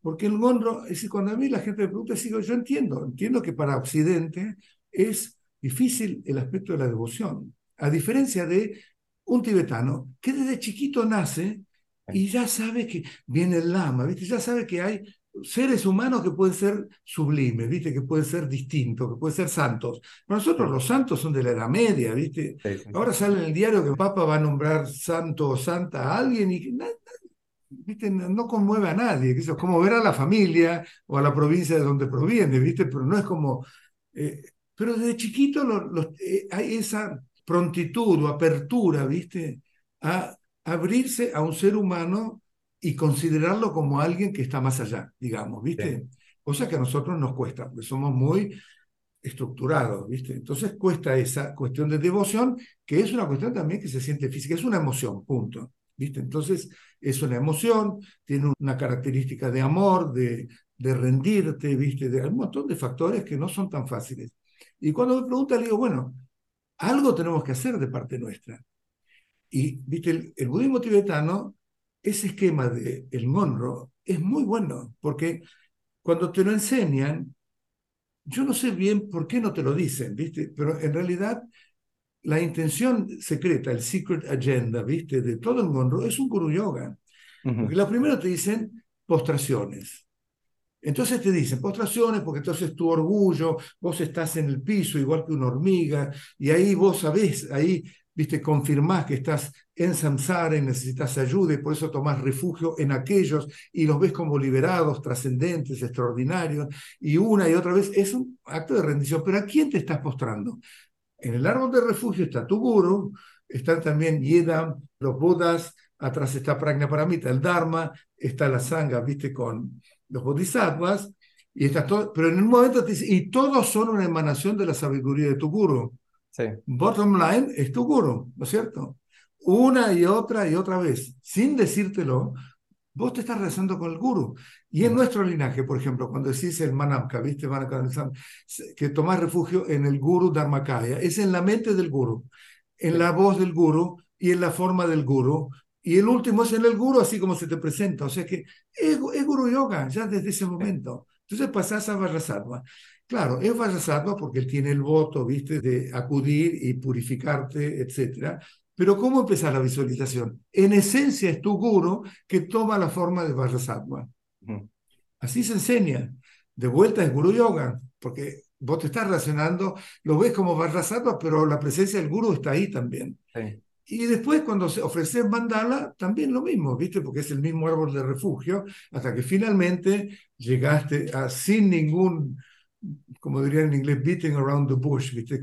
porque el Monro, es decir, cuando a mí la gente me pregunta, digo, yo entiendo, entiendo que para Occidente es difícil el aspecto de la devoción, a diferencia de un tibetano que desde chiquito nace y ya sabe que viene el lama, ¿viste? ya sabe que hay seres humanos que pueden ser sublimes, ¿viste? Que pueden ser distintos, que pueden ser santos. Para nosotros los santos son de la Edad Media, ¿viste? Ahora sale en el diario que el Papa va a nombrar santo o santa a alguien y ¿viste? No, conmueve a nadie. es como ver a la familia o a la provincia de donde proviene, ¿viste? Pero no es como... Eh, pero desde chiquito eh, hay esa prontitud o apertura, ¿viste? A abrirse a un ser humano y considerarlo como alguien que está más allá, digamos, ¿viste? Cosa que a nosotros nos cuesta, porque somos muy estructurados, ¿viste? Entonces cuesta esa cuestión de devoción, que es una cuestión también que se siente física, es una emoción, punto, ¿viste? Entonces es una emoción, tiene una característica de amor, de, de rendirte, ¿viste? De un montón de factores que no son tan fáciles. Y cuando me pregunta, le digo, bueno, algo tenemos que hacer de parte nuestra. Y, ¿viste? El, el budismo tibetano ese esquema de el Monro es muy bueno, porque cuando te lo enseñan, yo no sé bien por qué no te lo dicen, ¿viste? Pero en realidad la intención secreta, el secret agenda, ¿viste? De todo el Monro es un Guru Yoga. Porque lo primero te dicen postraciones. Entonces te dicen postraciones porque entonces tu orgullo, vos estás en el piso igual que una hormiga y ahí vos sabés, ahí viste, confirmás que estás en samsara y necesitas ayuda y por eso tomás refugio en aquellos y los ves como liberados, trascendentes, extraordinarios y una y otra vez es un acto de rendición. Pero ¿a quién te estás postrando? En el árbol de refugio está tu guru, están también Yedam, los Budas, atrás está Pragna Paramita, el Dharma, está la Sangha, viste, con los bodhisattvas, y está todo, pero en un momento te dice, y todos son una emanación de la sabiduría de tu guru. Sí. Bottom line es tu guru, ¿no es cierto? Una y otra y otra vez, sin decírtelo, vos te estás rezando con el guru. Y en nuestro linaje, por ejemplo, cuando decís el manamka, ¿viste? Que tomás refugio en el guru Dharmakaya, es en la mente del guru, en la voz del guru y en la forma del guru, y el último es en el guru, así como se te presenta. O sea que es, guru yoga ya desde ese momento. Entonces pasás a Vajrasattva. Claro, es Vajrasattva porque él tiene el voto, viste, de acudir y purificarte, etc. Pero ¿cómo empezar la visualización? En esencia es tu guru que toma la forma de Vajrasattva. Así se enseña. De vuelta es guru yoga, porque vos te estás relacionando, lo ves como Vajrasattva, pero la presencia del guru está ahí también. Sí. Y después cuando se ofrece mandala, también lo mismo, ¿viste? Porque es el mismo árbol de refugio, hasta que finalmente llegaste a sin ningún, como dirían en inglés, beating around the bush, ¿viste?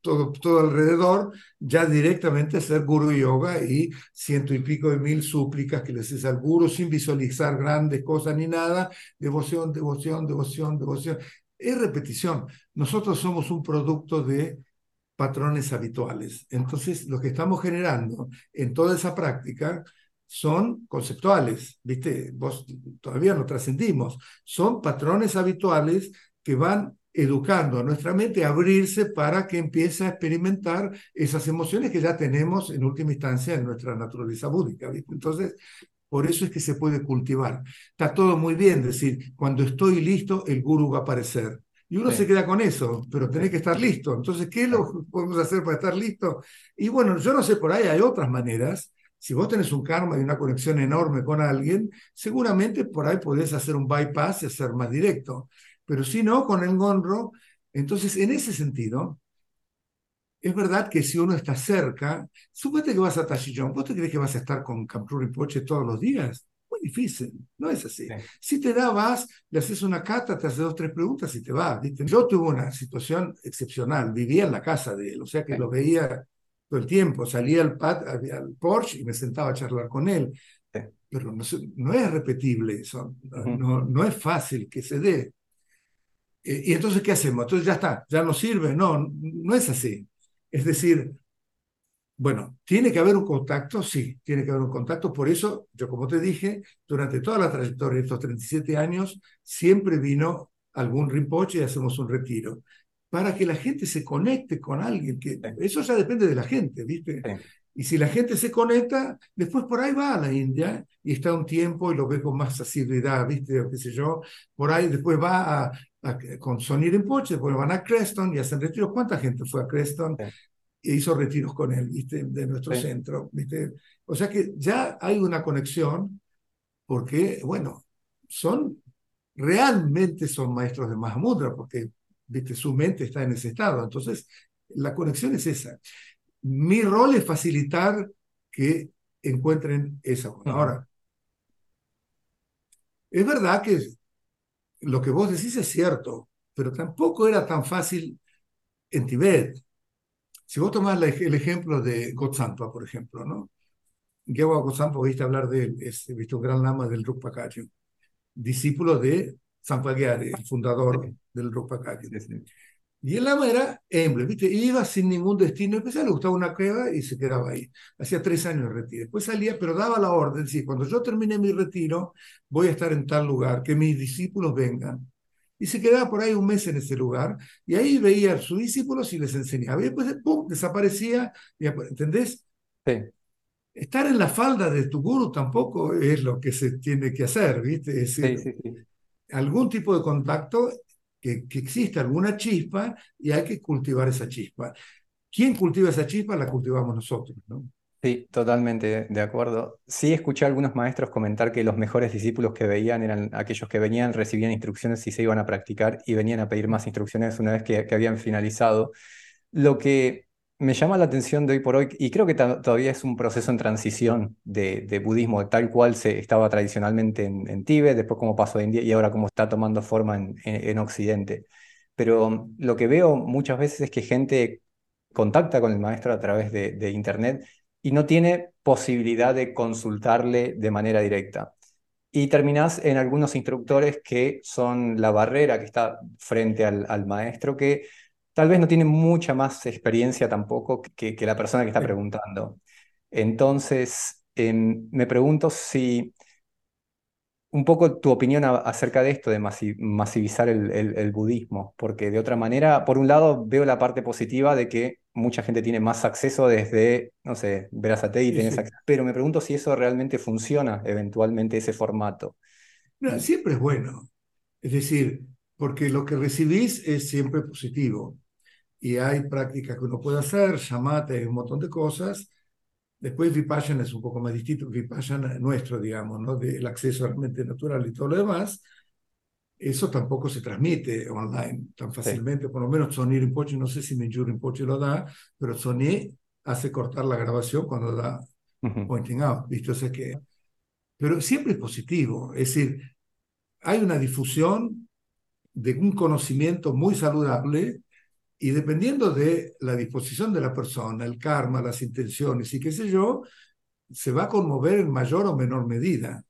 todo, todo alrededor, ya directamente hacer guru yoga y ciento y pico de mil súplicas que le haces al guru sin visualizar grandes cosas ni nada, devoción, devoción, devoción, devoción. Es repetición. Nosotros somos un producto de patrones habituales. Entonces, lo que estamos generando en toda esa práctica son conceptuales, ¿viste? Vos todavía no trascendimos. Son patrones habituales que van educando a nuestra mente a abrirse para que empiece a experimentar esas emociones que ya tenemos en última instancia en nuestra naturaleza búdica, ¿viste? Entonces, por eso es que se puede cultivar. Está todo muy bien decir, cuando estoy listo, el guru va a aparecer. Y uno se queda con eso, pero tenés que estar listo. Entonces, ¿qué lo podemos hacer para estar listo? Y bueno, yo no sé, por ahí hay otras maneras. Si vos tenés un karma y una conexión enorme con alguien, seguramente por ahí podés hacer un bypass y hacer más directo. Pero si no, con el gonro, entonces en ese sentido, es verdad que si uno está cerca, suponete que vas a Tashillón, ¿vos te crees que vas a estar con y Poche todos los días? difícil, no es así. Si te da, vas, le haces una cata, te haces dos, tres preguntas y te vas. Yo tuve una situación excepcional, vivía en la casa de él, o sea que lo veía todo el tiempo, salía al, pat, al Porsche y me sentaba a charlar con él. Pero no, no, es repetible eso, no, no, es fácil que se dé. Eh, y entonces, ¿qué hacemos? Entonces ya está, ya no sirve. No, no es así. Es decir, bueno, ¿tiene que haber un contacto? Sí, tiene que haber un contacto. Por eso, yo como te dije, durante toda la trayectoria de estos 37 años, siempre vino algún rinpoche y hacemos un retiro. Para que la gente se conecte con alguien, que eso ya depende de la gente, ¿viste? Y si la gente se conecta, después por ahí va a la India y está un tiempo y lo ve con más asiduidad, ¿viste? O qué sé yo. Por ahí después va a, con Sonny Rinpoche, después van a Creston y hacen retiros. ¿Cuánta gente fue a Creston? e hizo retiros con él, ¿viste? De nuestro centro, ¿viste? O sea que ya hay una conexión porque, bueno, son, realmente son maestros de Mahamudra porque, ¿viste? Su mente está en ese estado. Entonces, la conexión es esa. Mi rol es facilitar que encuentren esa. Ahora, es verdad que lo que vos decís es cierto, pero tampoco era tan fácil en Tibet. Si vos tomás el ejemplo de Gotsampa, por ejemplo, ¿no? Gewa Gotsampa, oíste hablar de él, es visto un gran lama del Rupa discípulo de Sampagyari, el fundador del Rupa Y el lama era Emble, ¿viste? Iba sin ningún destino especial, le gustaba una cueva y se quedaba ahí. Hacía tres años de retiro. Después salía, pero daba la orden, sí, cuando yo termine mi retiro, voy a estar en tal lugar, que mis discípulos vengan y se quedaba por ahí un mes en ese lugar, y ahí veía a sus discípulos y les enseñaba. Y después, ¡pum!, desaparecía, ¿entendés? Sí. Estar en la falda de tu guru tampoco es lo que se tiene que hacer, ¿viste? Es sí, sí, algún tipo de contacto, que, existe alguna chispa y hay que cultivar esa chispa. ¿Quién cultiva esa chispa? La cultivamos nosotros, ¿no? Sí, totalmente de acuerdo. Sí, escuché a algunos maestros comentar que los mejores discípulos que veían eran aquellos que venían, recibían instrucciones y se iban a practicar y venían a pedir más instrucciones una vez que, que habían finalizado. Lo que me llama la atención de hoy por hoy, y creo que todavía es un proceso en transición de, budismo, tal cual se estaba tradicionalmente en, en, Tíbet, después como pasó a India y ahora como está tomando forma en, en Occidente. Pero lo que veo muchas veces es que gente contacta con el maestro a través de, de Internet y no tiene posibilidad de consultarle de manera directa. Y terminás en algunos instructores que son la barrera que está frente al, al maestro, que tal vez no tiene mucha más experiencia tampoco que, que la persona que está preguntando. Entonces, em, me pregunto si un poco tu opinión acerca de esto, de masivizar el, el, budismo, porque de otra manera, por un lado, veo la parte positiva de que mucha gente tiene más acceso desde, no sé, Verazate y sí, tenés acceso, pero me pregunto si eso realmente funciona eventualmente, ese formato. No, siempre es bueno, es decir, porque lo que recibís es siempre positivo y hay prácticas que uno puede hacer, llamate, hay un montón de cosas, Después Vipassana es un poco más distinto, Vipassana nuestro, digamos, ¿no? Del acceso a la mente natural y todo lo demás. Eso tampoco se transmite online tan fácilmente, sí. por lo menos Sony Rinpoche, no sé si Minju Rinpoche lo da, pero Sony hace cortar la grabación cuando da uh -huh. pointing out, ¿viste? O sea que... Pero siempre es positivo, es decir, hay una difusión de un conocimiento muy saludable y dependiendo de la disposición de la persona, el karma, las intenciones y qué sé yo, se va a conmover en mayor o menor medida.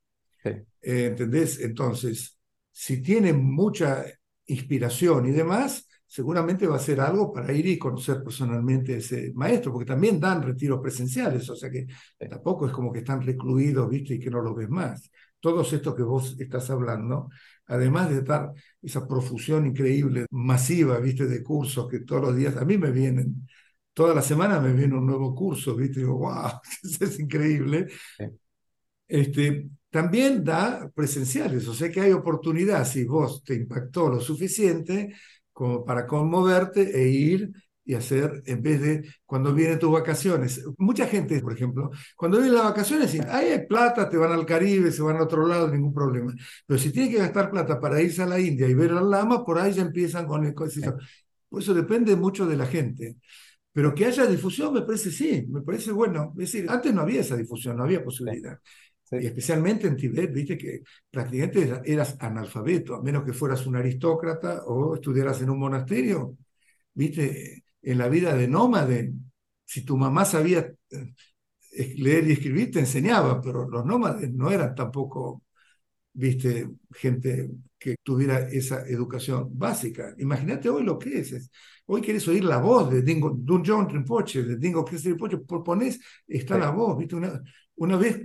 Sí. Eh, ¿Entendés? Entonces, si tiene mucha inspiración y demás, seguramente va a ser algo para ir y conocer personalmente a ese maestro, porque también dan retiros presenciales, o sea que sí. tampoco es como que están recluidos, ¿viste? Y que no los ves más. Todos estos que vos estás hablando además de estar esa profusión increíble, masiva, viste, de cursos que todos los días a mí me vienen, toda la semana me viene un nuevo curso, viste, y digo, wow, *laughs* eso es increíble. Sí. Este, también da presenciales, o sea que hay oportunidad, si vos te impactó lo suficiente como para conmoverte e ir y hacer, en vez de cuando vienen tus vacaciones. Mucha gente, por ejemplo, cuando vienen las vacaciones, dicen, ahí hay plata, te van al Caribe, se van a otro lado, ningún problema. Pero si tienen que gastar plata para irse a la India y ver al lama, por ahí ya empiezan con el... Por eso depende mucho de la gente. Pero que haya difusión, me parece sí, me parece bueno. Es decir, antes no había esa difusión, no había posibilidad. Sí. Y especialmente en Tibet, viste que prácticamente eras analfabeto, a menos que fueras un aristócrata o estudiaras en un monasterio, viste, en la vida de nómade. Si tu mamá sabía eh, leer y escribir, te enseñaba, pero los nómades no eran tampoco, viste, gente que tuviera esa educación básica. Imagínate hoy lo que es. Hoy quieres oír la voz de Dingo, Dunjon Rinpoche, de Dingo Christi Rinpoche, por ponés, está sí. la voz, viste. Una, una vez,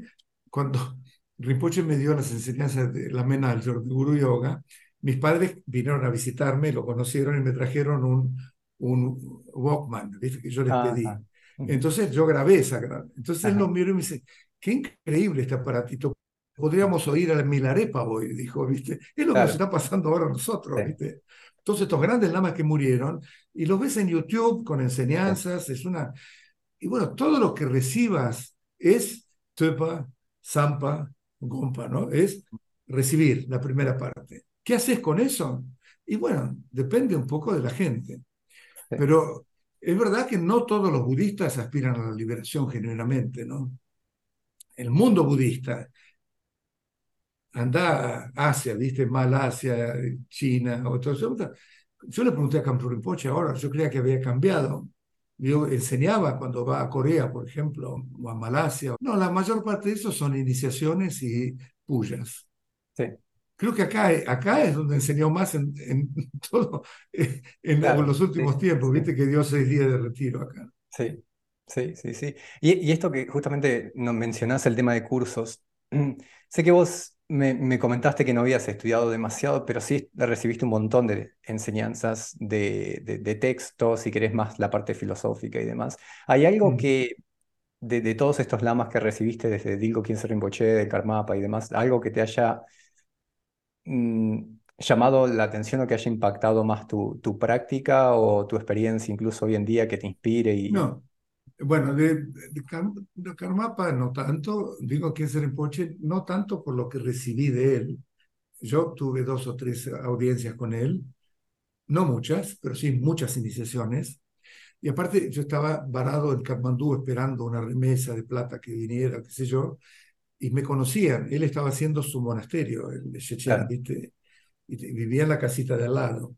cuando Rinpoche me dio las enseñanzas de la Menalyor, de Guru Yoga, mis padres vinieron a visitarme, lo conocieron y me trajeron un, un Walkman, ¿viste? que yo les pedí. Ah, ah. Entonces yo grabé esa. Entonces Ajá. él lo miró y me dice, qué increíble este aparatito. Podríamos oír a la Milarepa hoy, dijo, ¿viste? Es lo claro. que nos está pasando ahora a nosotros, sí. ¿viste? Entonces estos grandes lamas que murieron, y los ves en YouTube con enseñanzas, sí. es una... Y bueno, todo lo que recibas es Tepa, Zampa, Gompa, ¿no? Es recibir la primera parte. ¿Qué haces con eso? Y bueno, depende un poco de la gente. Pero es verdad que no todos los budistas aspiran a la liberación genuinamente, ¿no? El mundo budista anda a Asia, ¿viste? Malasia, China, otros. Yo le pregunté a Campo Rinpoche ahora, yo creía que había cambiado. Yo enseñaba cuando va a Corea, por ejemplo, o a Malasia. No, la mayor parte de eso son iniciaciones y pullas. Sí. Creo que acá, acá es donde enseñó más en, en *laughs* todo, en, claro, los últimos sí, tiempos, viste que dio seis días de retiro acá. Sí, sí, sí, sí. Y, y esto que justamente nos mencionás, el tema de cursos, sé que vos me, me, comentaste que no habías estudiado demasiado, pero sí recibiste un montón de enseñanzas de, de, de textos, si querés más la parte filosófica y demás. ¿Hay algo mm. que, de, de, todos estos lamas que recibiste desde Dilgo Khyentse Rinpoche, de Karmapa y demás, algo que te haya Mm, llamado la atención o que haya impactado más tu, tu, práctica o tu experiencia incluso hoy en día que te inspire? Y... No, Bueno, de, de, Karmapa no tanto, digo que es Rinpoche, no tanto por lo que recibí de él. Yo tuve dos o tres audiencias con él, no muchas, pero sí muchas iniciaciones. Y aparte, yo estaba varado en Katmandú esperando una remesa de plata que viniera, qué sé yo, y me conocían. Él estaba haciendo su monasterio, el de ¿viste? Y vivía en la casita de al lado.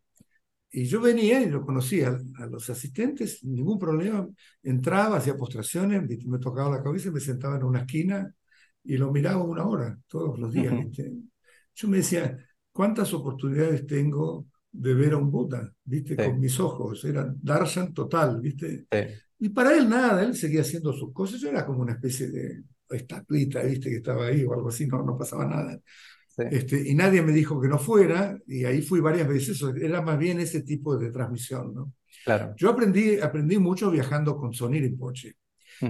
Y yo venía y lo conocía a los asistentes, ningún problema. Entraba, hacía postraciones, me tocaba la cabeza y me sentaba en una esquina y lo miraba una hora, todos los días. Yo me decía, ¿cuántas oportunidades tengo de ver a un Buda? ¿Viste? Con mis ojos. Era darshan total, ¿viste? Y para él nada, él seguía haciendo sus cosas. Yo era como una especie de estatuita, ¿viste? Que estaba ahí o algo así, no, no pasaba nada. Este, y nadie me dijo que no fuera, y ahí fui varias veces, era más bien ese tipo de transmisión, ¿no? Claro. Yo aprendí, aprendí mucho viajando con Sonir y Poche.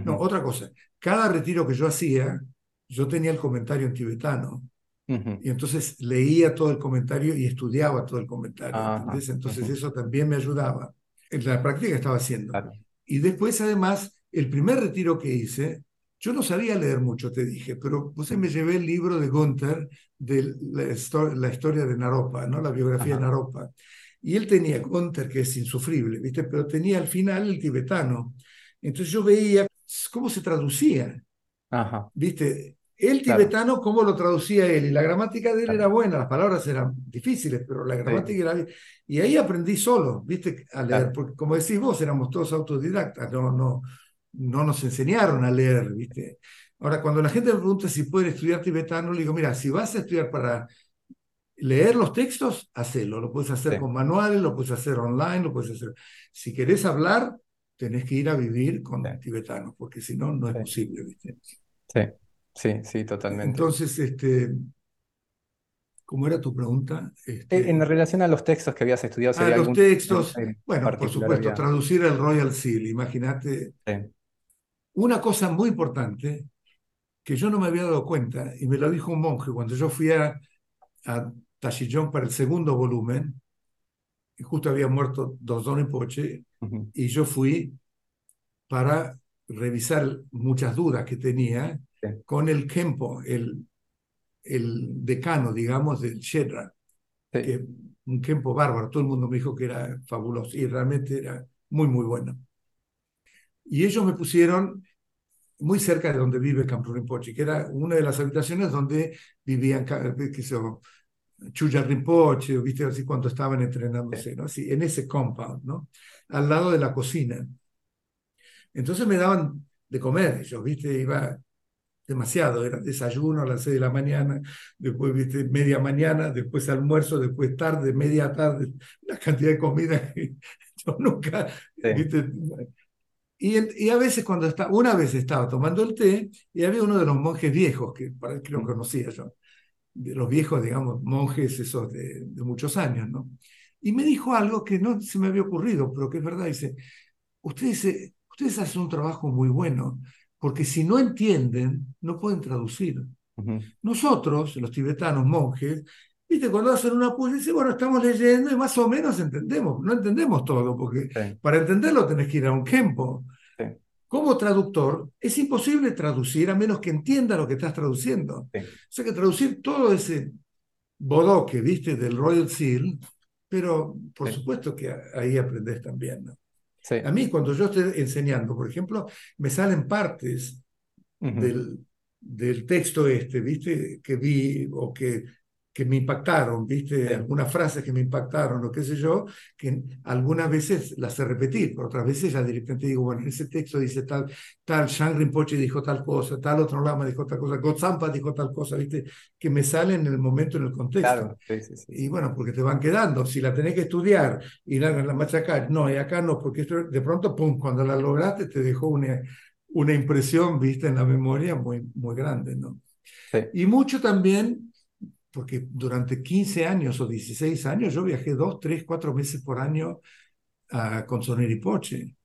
No, otra cosa, cada retiro que yo hacía, yo tenía el comentario en tibetano, y entonces leía todo el comentario y estudiaba todo el comentario, Entonces eso también me ayudaba. En la práctica estaba haciendo. Y después, además, el primer retiro que hice, yo no sabía leer mucho, te dije, pero pues me llevé el libro de Gunther de la, historia de Naropa, ¿no? la biografía de Naropa. Y él tenía Gunther, que es insufrible, ¿viste? pero tenía al final el tibetano. Entonces yo veía cómo se traducía. Ajá. ¿Viste? El tibetano, cómo lo traducía él. Y la gramática de él era buena, las palabras eran difíciles, pero la gramática era... Y ahí aprendí solo, ¿viste? A leer, porque como decís vos, éramos todos autodidactas, no, no, no nos enseñaron a leer, ¿viste? Ahora, cuando la gente me pregunta si pueden estudiar tibetano, le digo, mira, si vas a estudiar para leer los textos, hacelo. Lo puedes hacer con manuales, lo puedes hacer online, lo puedes hacer. Si querés hablar, tenés que ir a vivir con tibetanos, porque si no, no es posible, ¿viste? Sí, sí, sí, totalmente. Entonces, este, ¿Cómo era tu pregunta? Este... En relación a los textos que habías estudiado. Ah, los textos. Bueno, por supuesto, traducir el Royal Seal. Imagínate. Una cosa muy importante que yo no me había dado cuenta, y me lo dijo un monje cuando yo fui a, a Tashillón para el segundo volumen, y justo había muerto Dos Don Poche, y yo fui para revisar muchas dudas que tenía con el Kempo, el, el decano, digamos, del Shedra, que un Kempo bárbaro, todo el mundo me dijo que era fabuloso, y realmente era muy, muy bueno. Y ellos me pusieron muy cerca de donde vive Campo Rinpoche, que era una de las habitaciones donde vivían, sé Chuya Rinpoche, viste así cuando estaban entrenándose, ¿no? Así, en ese compound, ¿no? Al lado de la cocina. Entonces me daban de comer ellos, viste, iba demasiado, era desayuno a las seis de la mañana, después viste media mañana, después almuerzo, después tarde, media tarde, la cantidad de comida que *laughs* yo nunca, viste, y, a veces cuando está, una vez estaba tomando el té y había uno de los monjes viejos, que para que lo conocía yo, de los viejos, digamos, monjes esos de, muchos años, ¿no? Y me dijo algo que no se me había ocurrido, pero que es verdad, dice, ustedes, ustedes hacen un trabajo muy bueno, porque si no entienden, no pueden traducir. Nosotros, los tibetanos monjes, Viste, cuando hacen una puya, dice, bueno, estamos leyendo y más o menos entendemos. No entendemos todo, porque para entenderlo tenés que ir a un campo. Como traductor, es imposible traducir a menos que entienda lo que estás traduciendo. O sea que traducir todo ese bodoque, viste, del Royal Seal, pero por supuesto que ahí aprendes también. ¿no? A mí, cuando yo estoy enseñando, por ejemplo, me salen partes del, del texto este, viste, que vi o que que me impactaron, ¿viste? Algunas frases que me impactaron o qué sé yo, que algunas veces las sé repetir, pero otras veces ya directamente digo, bueno, en ese texto dice tal, tal, Shang Rinpoche dijo tal cosa, tal otro lama dijo tal cosa, Gotsampa dijo tal cosa, ¿viste? Que me sale en el momento, en el contexto. Y bueno, porque te van quedando, si la tenés que estudiar y la, la machacar, no, y acá no, porque esto, de pronto, pum, cuando la lograste te dejó una, una impresión, ¿viste? En la memoria muy, muy grande, ¿no? Y mucho también porque durante 15 años o 16 años yo viajé dos, tres, cuatro meses por año uh, con Soneripoche.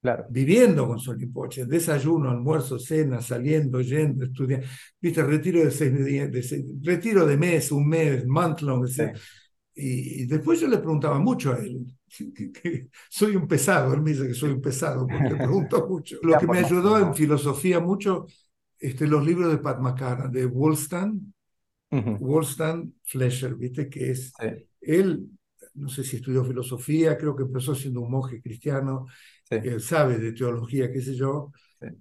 Claro. Viviendo con Soneripoche, desayuno, almuerzo, cena, saliendo, yendo, estudiando. Viste, retiro de, seis, de retiro de mes, un mes, month long. Y, después yo le preguntaba mucho a él, que, soy un pesado, él me dice que soy un pesado porque pregunto *laughs* mucho. Lo que me ayudó en filosofía mucho, este, los libros de Pat McCarran, de Wollstan, Wollstan Fletcher, ¿viste? Que es, él, no sé si estudió filosofía, creo que empezó siendo un monje cristiano, él sabe de teología, qué sé yo,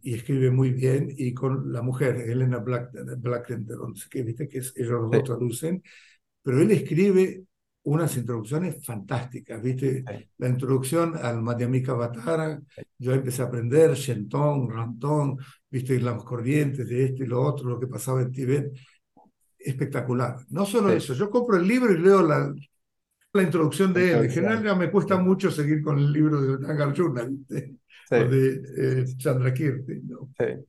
y escribe muy bien, y con la mujer, Elena Black, que viste que es, ellos los dos traducen, pero él escribe unas introducciones fantásticas, ¿viste? La introducción al Madhyamika Vatara, yo empecé a aprender Shenton, Rantón, ¿viste? Las corrientes de esto y lo otro, lo que pasaba en Tibet. Espectacular. No solo eso, yo compro el libro y leo la, la introducción de él. En general ya me cuesta mucho seguir con el libro de Nagarjuna, ¿viste? O de eh, Chandrakirti, ¿no? Sí.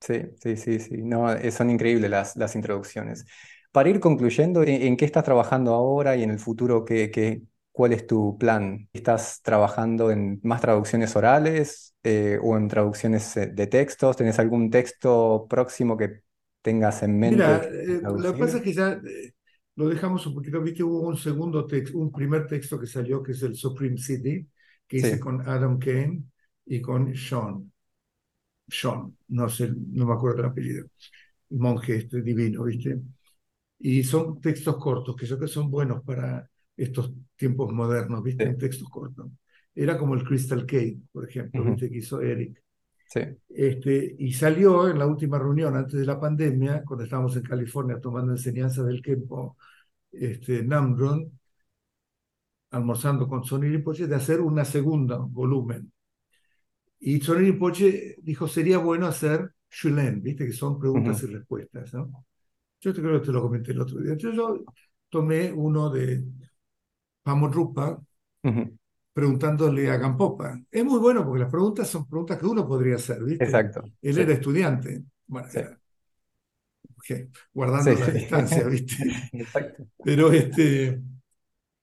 Sí, sí, sí, No, eh, son increíbles las, las introducciones. Para ir concluyendo, ¿en, qué estás trabajando ahora y en el futuro qué, qué, cuál es tu plan? ¿Estás trabajando en más traducciones orales eh, o en traducciones eh, de textos? ¿Tenés algún texto próximo que tengas en mente? Mira, eh, lo que pasa es que ya lo dejamos un poquito, viste, hubo un segundo texto, un primer texto que salió, que es el Supreme City, que hice con Adam Kane y con Sean. Sean, no sé, no me acuerdo del apellido, el monje este divino, ¿viste? Y son textos cortos, que yo creo que son buenos para estos tiempos modernos, ¿viste? textos cortos. Era como el Crystal Cave, por ejemplo, ¿viste? Que hizo Eric. Sí. Este, y salió en la última reunión antes de la pandemia, cuando estábamos en California tomando enseñanza del Kempo este, Namron, almorzando con Sonny Rinpoche, de hacer una segunda volumen. Y Sonny Rinpoche dijo, sería bueno hacer Shulen, ¿viste? Que son preguntas y respuestas, ¿no? Yo te creo que te lo comenté el otro día. Entonces yo tomé uno de Pamodrupa preguntándole a Gampopa. Es muy bueno porque las preguntas son preguntas que uno podría hacer, ¿viste? Exacto. Él era estudiante. Bueno, guardando la distancia, ¿viste? *laughs* Exacto. Pero este.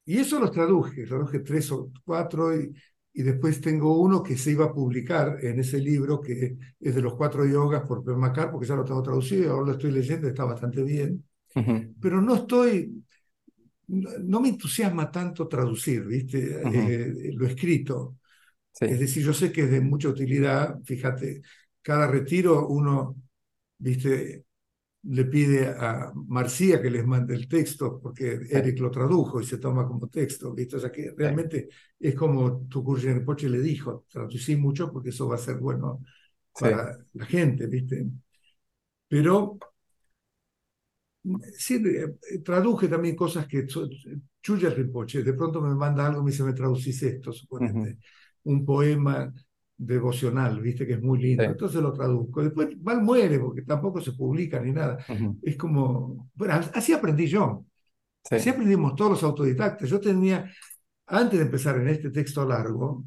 Y eso los traduje, traduje tres o cuatro y, y después tengo uno que se iba a publicar en ese libro que es de los cuatro yogas por Permacar, porque ya lo tengo traducido, ahora lo estoy leyendo, está bastante bien. Pero no estoy, no, me entusiasma tanto traducir, ¿viste? Eh, lo escrito. Es decir, yo sé que es de mucha utilidad, fíjate, cada retiro uno, ¿viste? le pide a Marcía que les mande el texto, porque Eric lo tradujo y se toma como texto, ¿viste? O sea que realmente es como tu Poche le dijo, traducí mucho porque eso va a ser bueno para la gente, ¿viste? Pero sí, eh, traduje también cosas que Chuya Rinpoche, de pronto me manda algo y me dice, me traducís esto, suponete, un poema devocional, viste que es muy lindo. Entonces lo traduzco. Después mal muere porque tampoco se publica ni nada. Es como, bueno, así aprendí yo. Así aprendimos todos los autodidactas. Yo tenía, antes de empezar en este texto largo,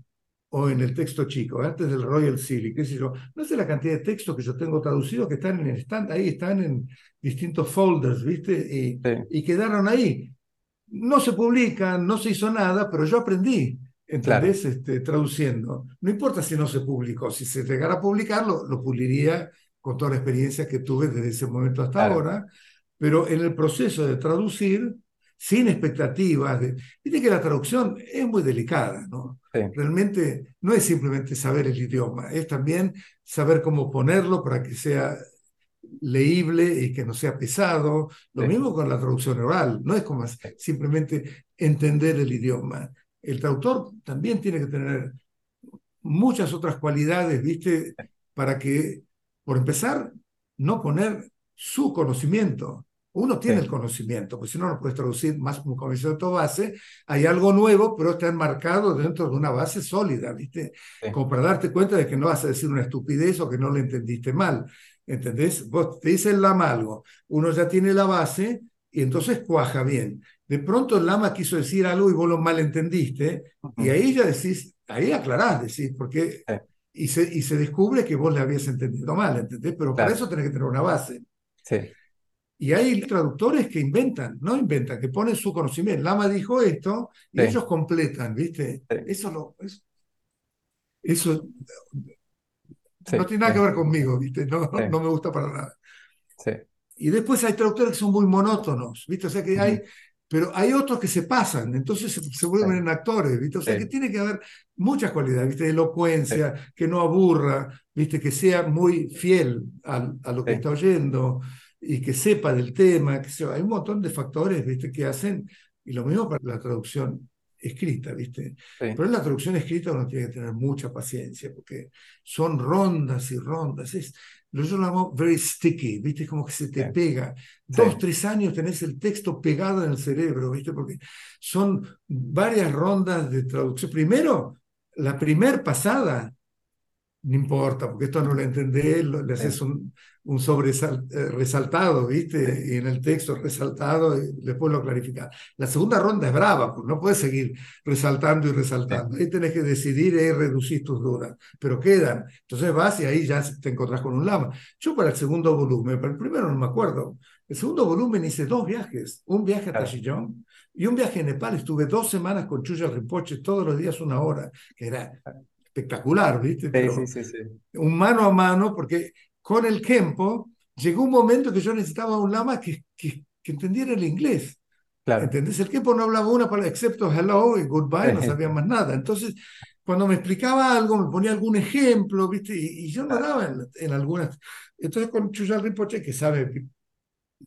o en el texto chico, antes del Royal Silly, qué sé yo, no sé la cantidad de textos que yo tengo traducidos que están en el stand, ahí están en distintos folders, ¿viste? Y, y quedaron ahí. No se publican, no se hizo nada, pero yo aprendí. ¿entendés? Este, traduciendo. No importa si no se publicó, si se llegara a publicarlo, lo puliría con toda la experiencia que tuve desde ese momento hasta ahora, pero en el proceso de traducir, sin expectativas, de, viste que la traducción es muy delicada, ¿no? Realmente no es simplemente saber el idioma, es también saber cómo ponerlo para que sea leíble y que no sea pesado. Lo mismo con la traducción oral, no es como simplemente entender el idioma, el traductor también tiene que tener muchas otras cualidades, ¿viste? Para que, por empezar, no poner su conocimiento. Uno tiene el conocimiento, pues si no, no puedes traducir más como conocimiento base. Hay algo nuevo, pero está enmarcado dentro de una base sólida, ¿viste? Como para darte cuenta de que no vas a decir una estupidez o que no lo entendiste mal. ¿Entendés? Vos te dice el lama algo, uno ya tiene la base y entonces cuaja bien. De pronto el lama quiso decir algo y vos lo malentendiste, y ahí ya decís, ahí aclarás, decís, porque... Y se, y se descubre que vos le habías entendido mal, ¿entendés? Pero para eso tenés que tener una base. Sí. Y hay traductores que inventan, no inventan, que ponen su conocimiento. Lama dijo esto y ellos completan, ¿viste? Eso lo. Eso, no tiene nada que ver conmigo, ¿viste? No, no me gusta para nada. Y después hay traductores que son muy monótonos, ¿viste? O sea que hay pero hay otros que se pasan, entonces se, vuelven actores, ¿viste? O sea que tiene que haber muchas cualidades, ¿viste? Elocuencia, que no aburra, ¿viste? Que sea muy fiel a, a lo que está oyendo y que sepa del tema, que sea, hay un montón de factores, ¿viste? Que hacen, y lo mismo para la traducción escrita, ¿viste? Pero en la traducción escrita uno tiene que tener mucha paciencia, porque son rondas y rondas, es, yo lo llamo very sticky, ¿viste? Como que se te pega. Dos, tres años tenés el texto pegado en el cerebro, ¿viste? Porque son varias rondas de traducción. Primero, la primer pasada, no importa, porque esto no lo entendés, le haces un, un eh, resaltado, ¿viste? Y en el texto resaltado, y después lo clarificás. La segunda ronda es brava, porque no puedes seguir resaltando y resaltando. Ahí tenés que decidir y reducir tus dudas, pero quedan. Entonces vas y ahí ya te encontrás con un lama. Yo para el segundo volumen, para el primero no me acuerdo. El segundo volumen hice dos viajes, un viaje a Tashillón y un viaje a Nepal. Estuve dos semanas con Chuya Rinpoche, todos los días una hora, que era espectacular, ¿viste? sí, sí, sí. Un mano a mano, porque con el tiempo, llegó un momento que yo necesitaba un lama que, que, entendiera el inglés. Claro. ¿Entendés? El tiempo no hablaba una palabra excepto hello y goodbye, no *laughs* sabía más nada. Entonces, cuando me explicaba algo, me ponía algún ejemplo, ¿viste? Y, yo no daba en, algunas. Entonces, con Chuyal Rinpoche, que sabe que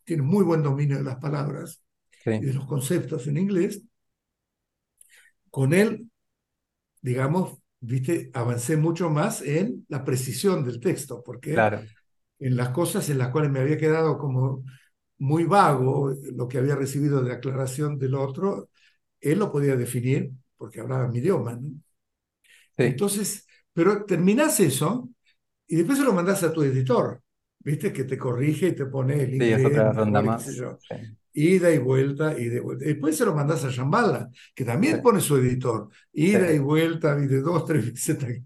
tiene muy buen dominio de las palabras y de los conceptos en inglés, con él, digamos, viste, avancé mucho más en la precisión del texto, porque en las cosas en las cuales me había quedado como muy vago lo que había recibido de aclaración del otro, él lo podía definir porque hablaba mi idioma. Entonces, pero terminás eso y después se lo mandás a tu editor, ¿viste? Que te corrige y te pone el inglés. Sí, otra ronda más ida y vuelta, y de vuelta. Después se lo mandas a Shambhala, que también pone su editor, ida y vuelta, y de dos, tres veces.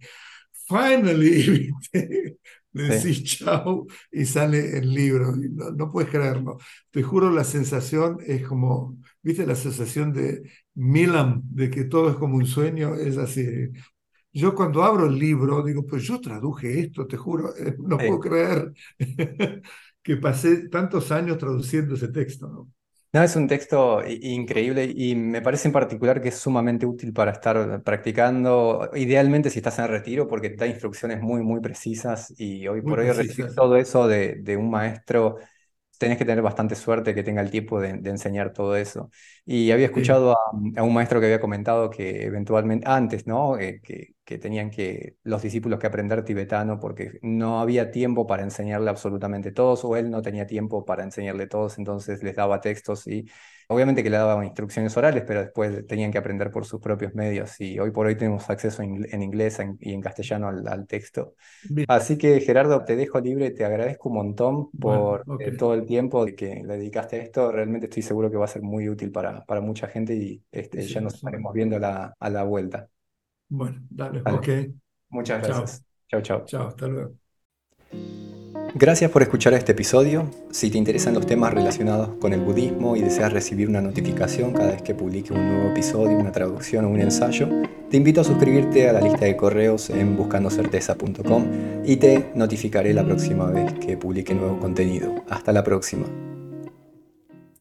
Finally, *laughs* le decís chao y sale el libro. No, no, puedes creerlo. Te juro, la sensación es como, ¿viste? La sensación de Milan, de que todo es como un sueño, es así. Yo cuando abro el libro digo, pues yo traduje esto, te juro, *laughs* no puedo creer *laughs* que pasé tantos años traduciendo ese texto. ¿no? No, es un texto increíble y me parece en particular que es sumamente útil para estar practicando, idealmente si estás en retiro, porque te da instrucciones muy, muy precisas y hoy por hoy recibir todo eso de, de un maestro tenés que tener bastante suerte que tenga el tiempo de, enseñar todo eso. Y había escuchado a, un maestro que había comentado que eventualmente, antes, ¿no? Eh, que, que, tenían que los discípulos que aprender tibetano porque no había tiempo para enseñarle absolutamente todos, o él no tenía tiempo para enseñarle todos, entonces les daba textos y Obviamente que le daban instrucciones orales, pero después tenían que aprender por sus propios medios y hoy por hoy tenemos acceso en, inglés y en castellano al, texto. Así que Gerardo, te dejo libre, te agradezco un montón por eh, todo el tiempo que le dedicaste a esto. Realmente estoy seguro que va a ser muy útil para, para mucha gente y este, ya nos estaremos viendo la, a la vuelta. Bueno, dale, ok. Muchas gracias. Chao, chao. Chao, hasta luego. Gracias por escuchar este episodio. Si te interesan los temas relacionados con el budismo y deseas recibir una notificación cada vez que publique un nuevo episodio, una traducción o un ensayo, te invito a suscribirte a la lista de correos en buscandocerteza.com y te notificaré la próxima vez que publique nuevo contenido. Hasta la próxima.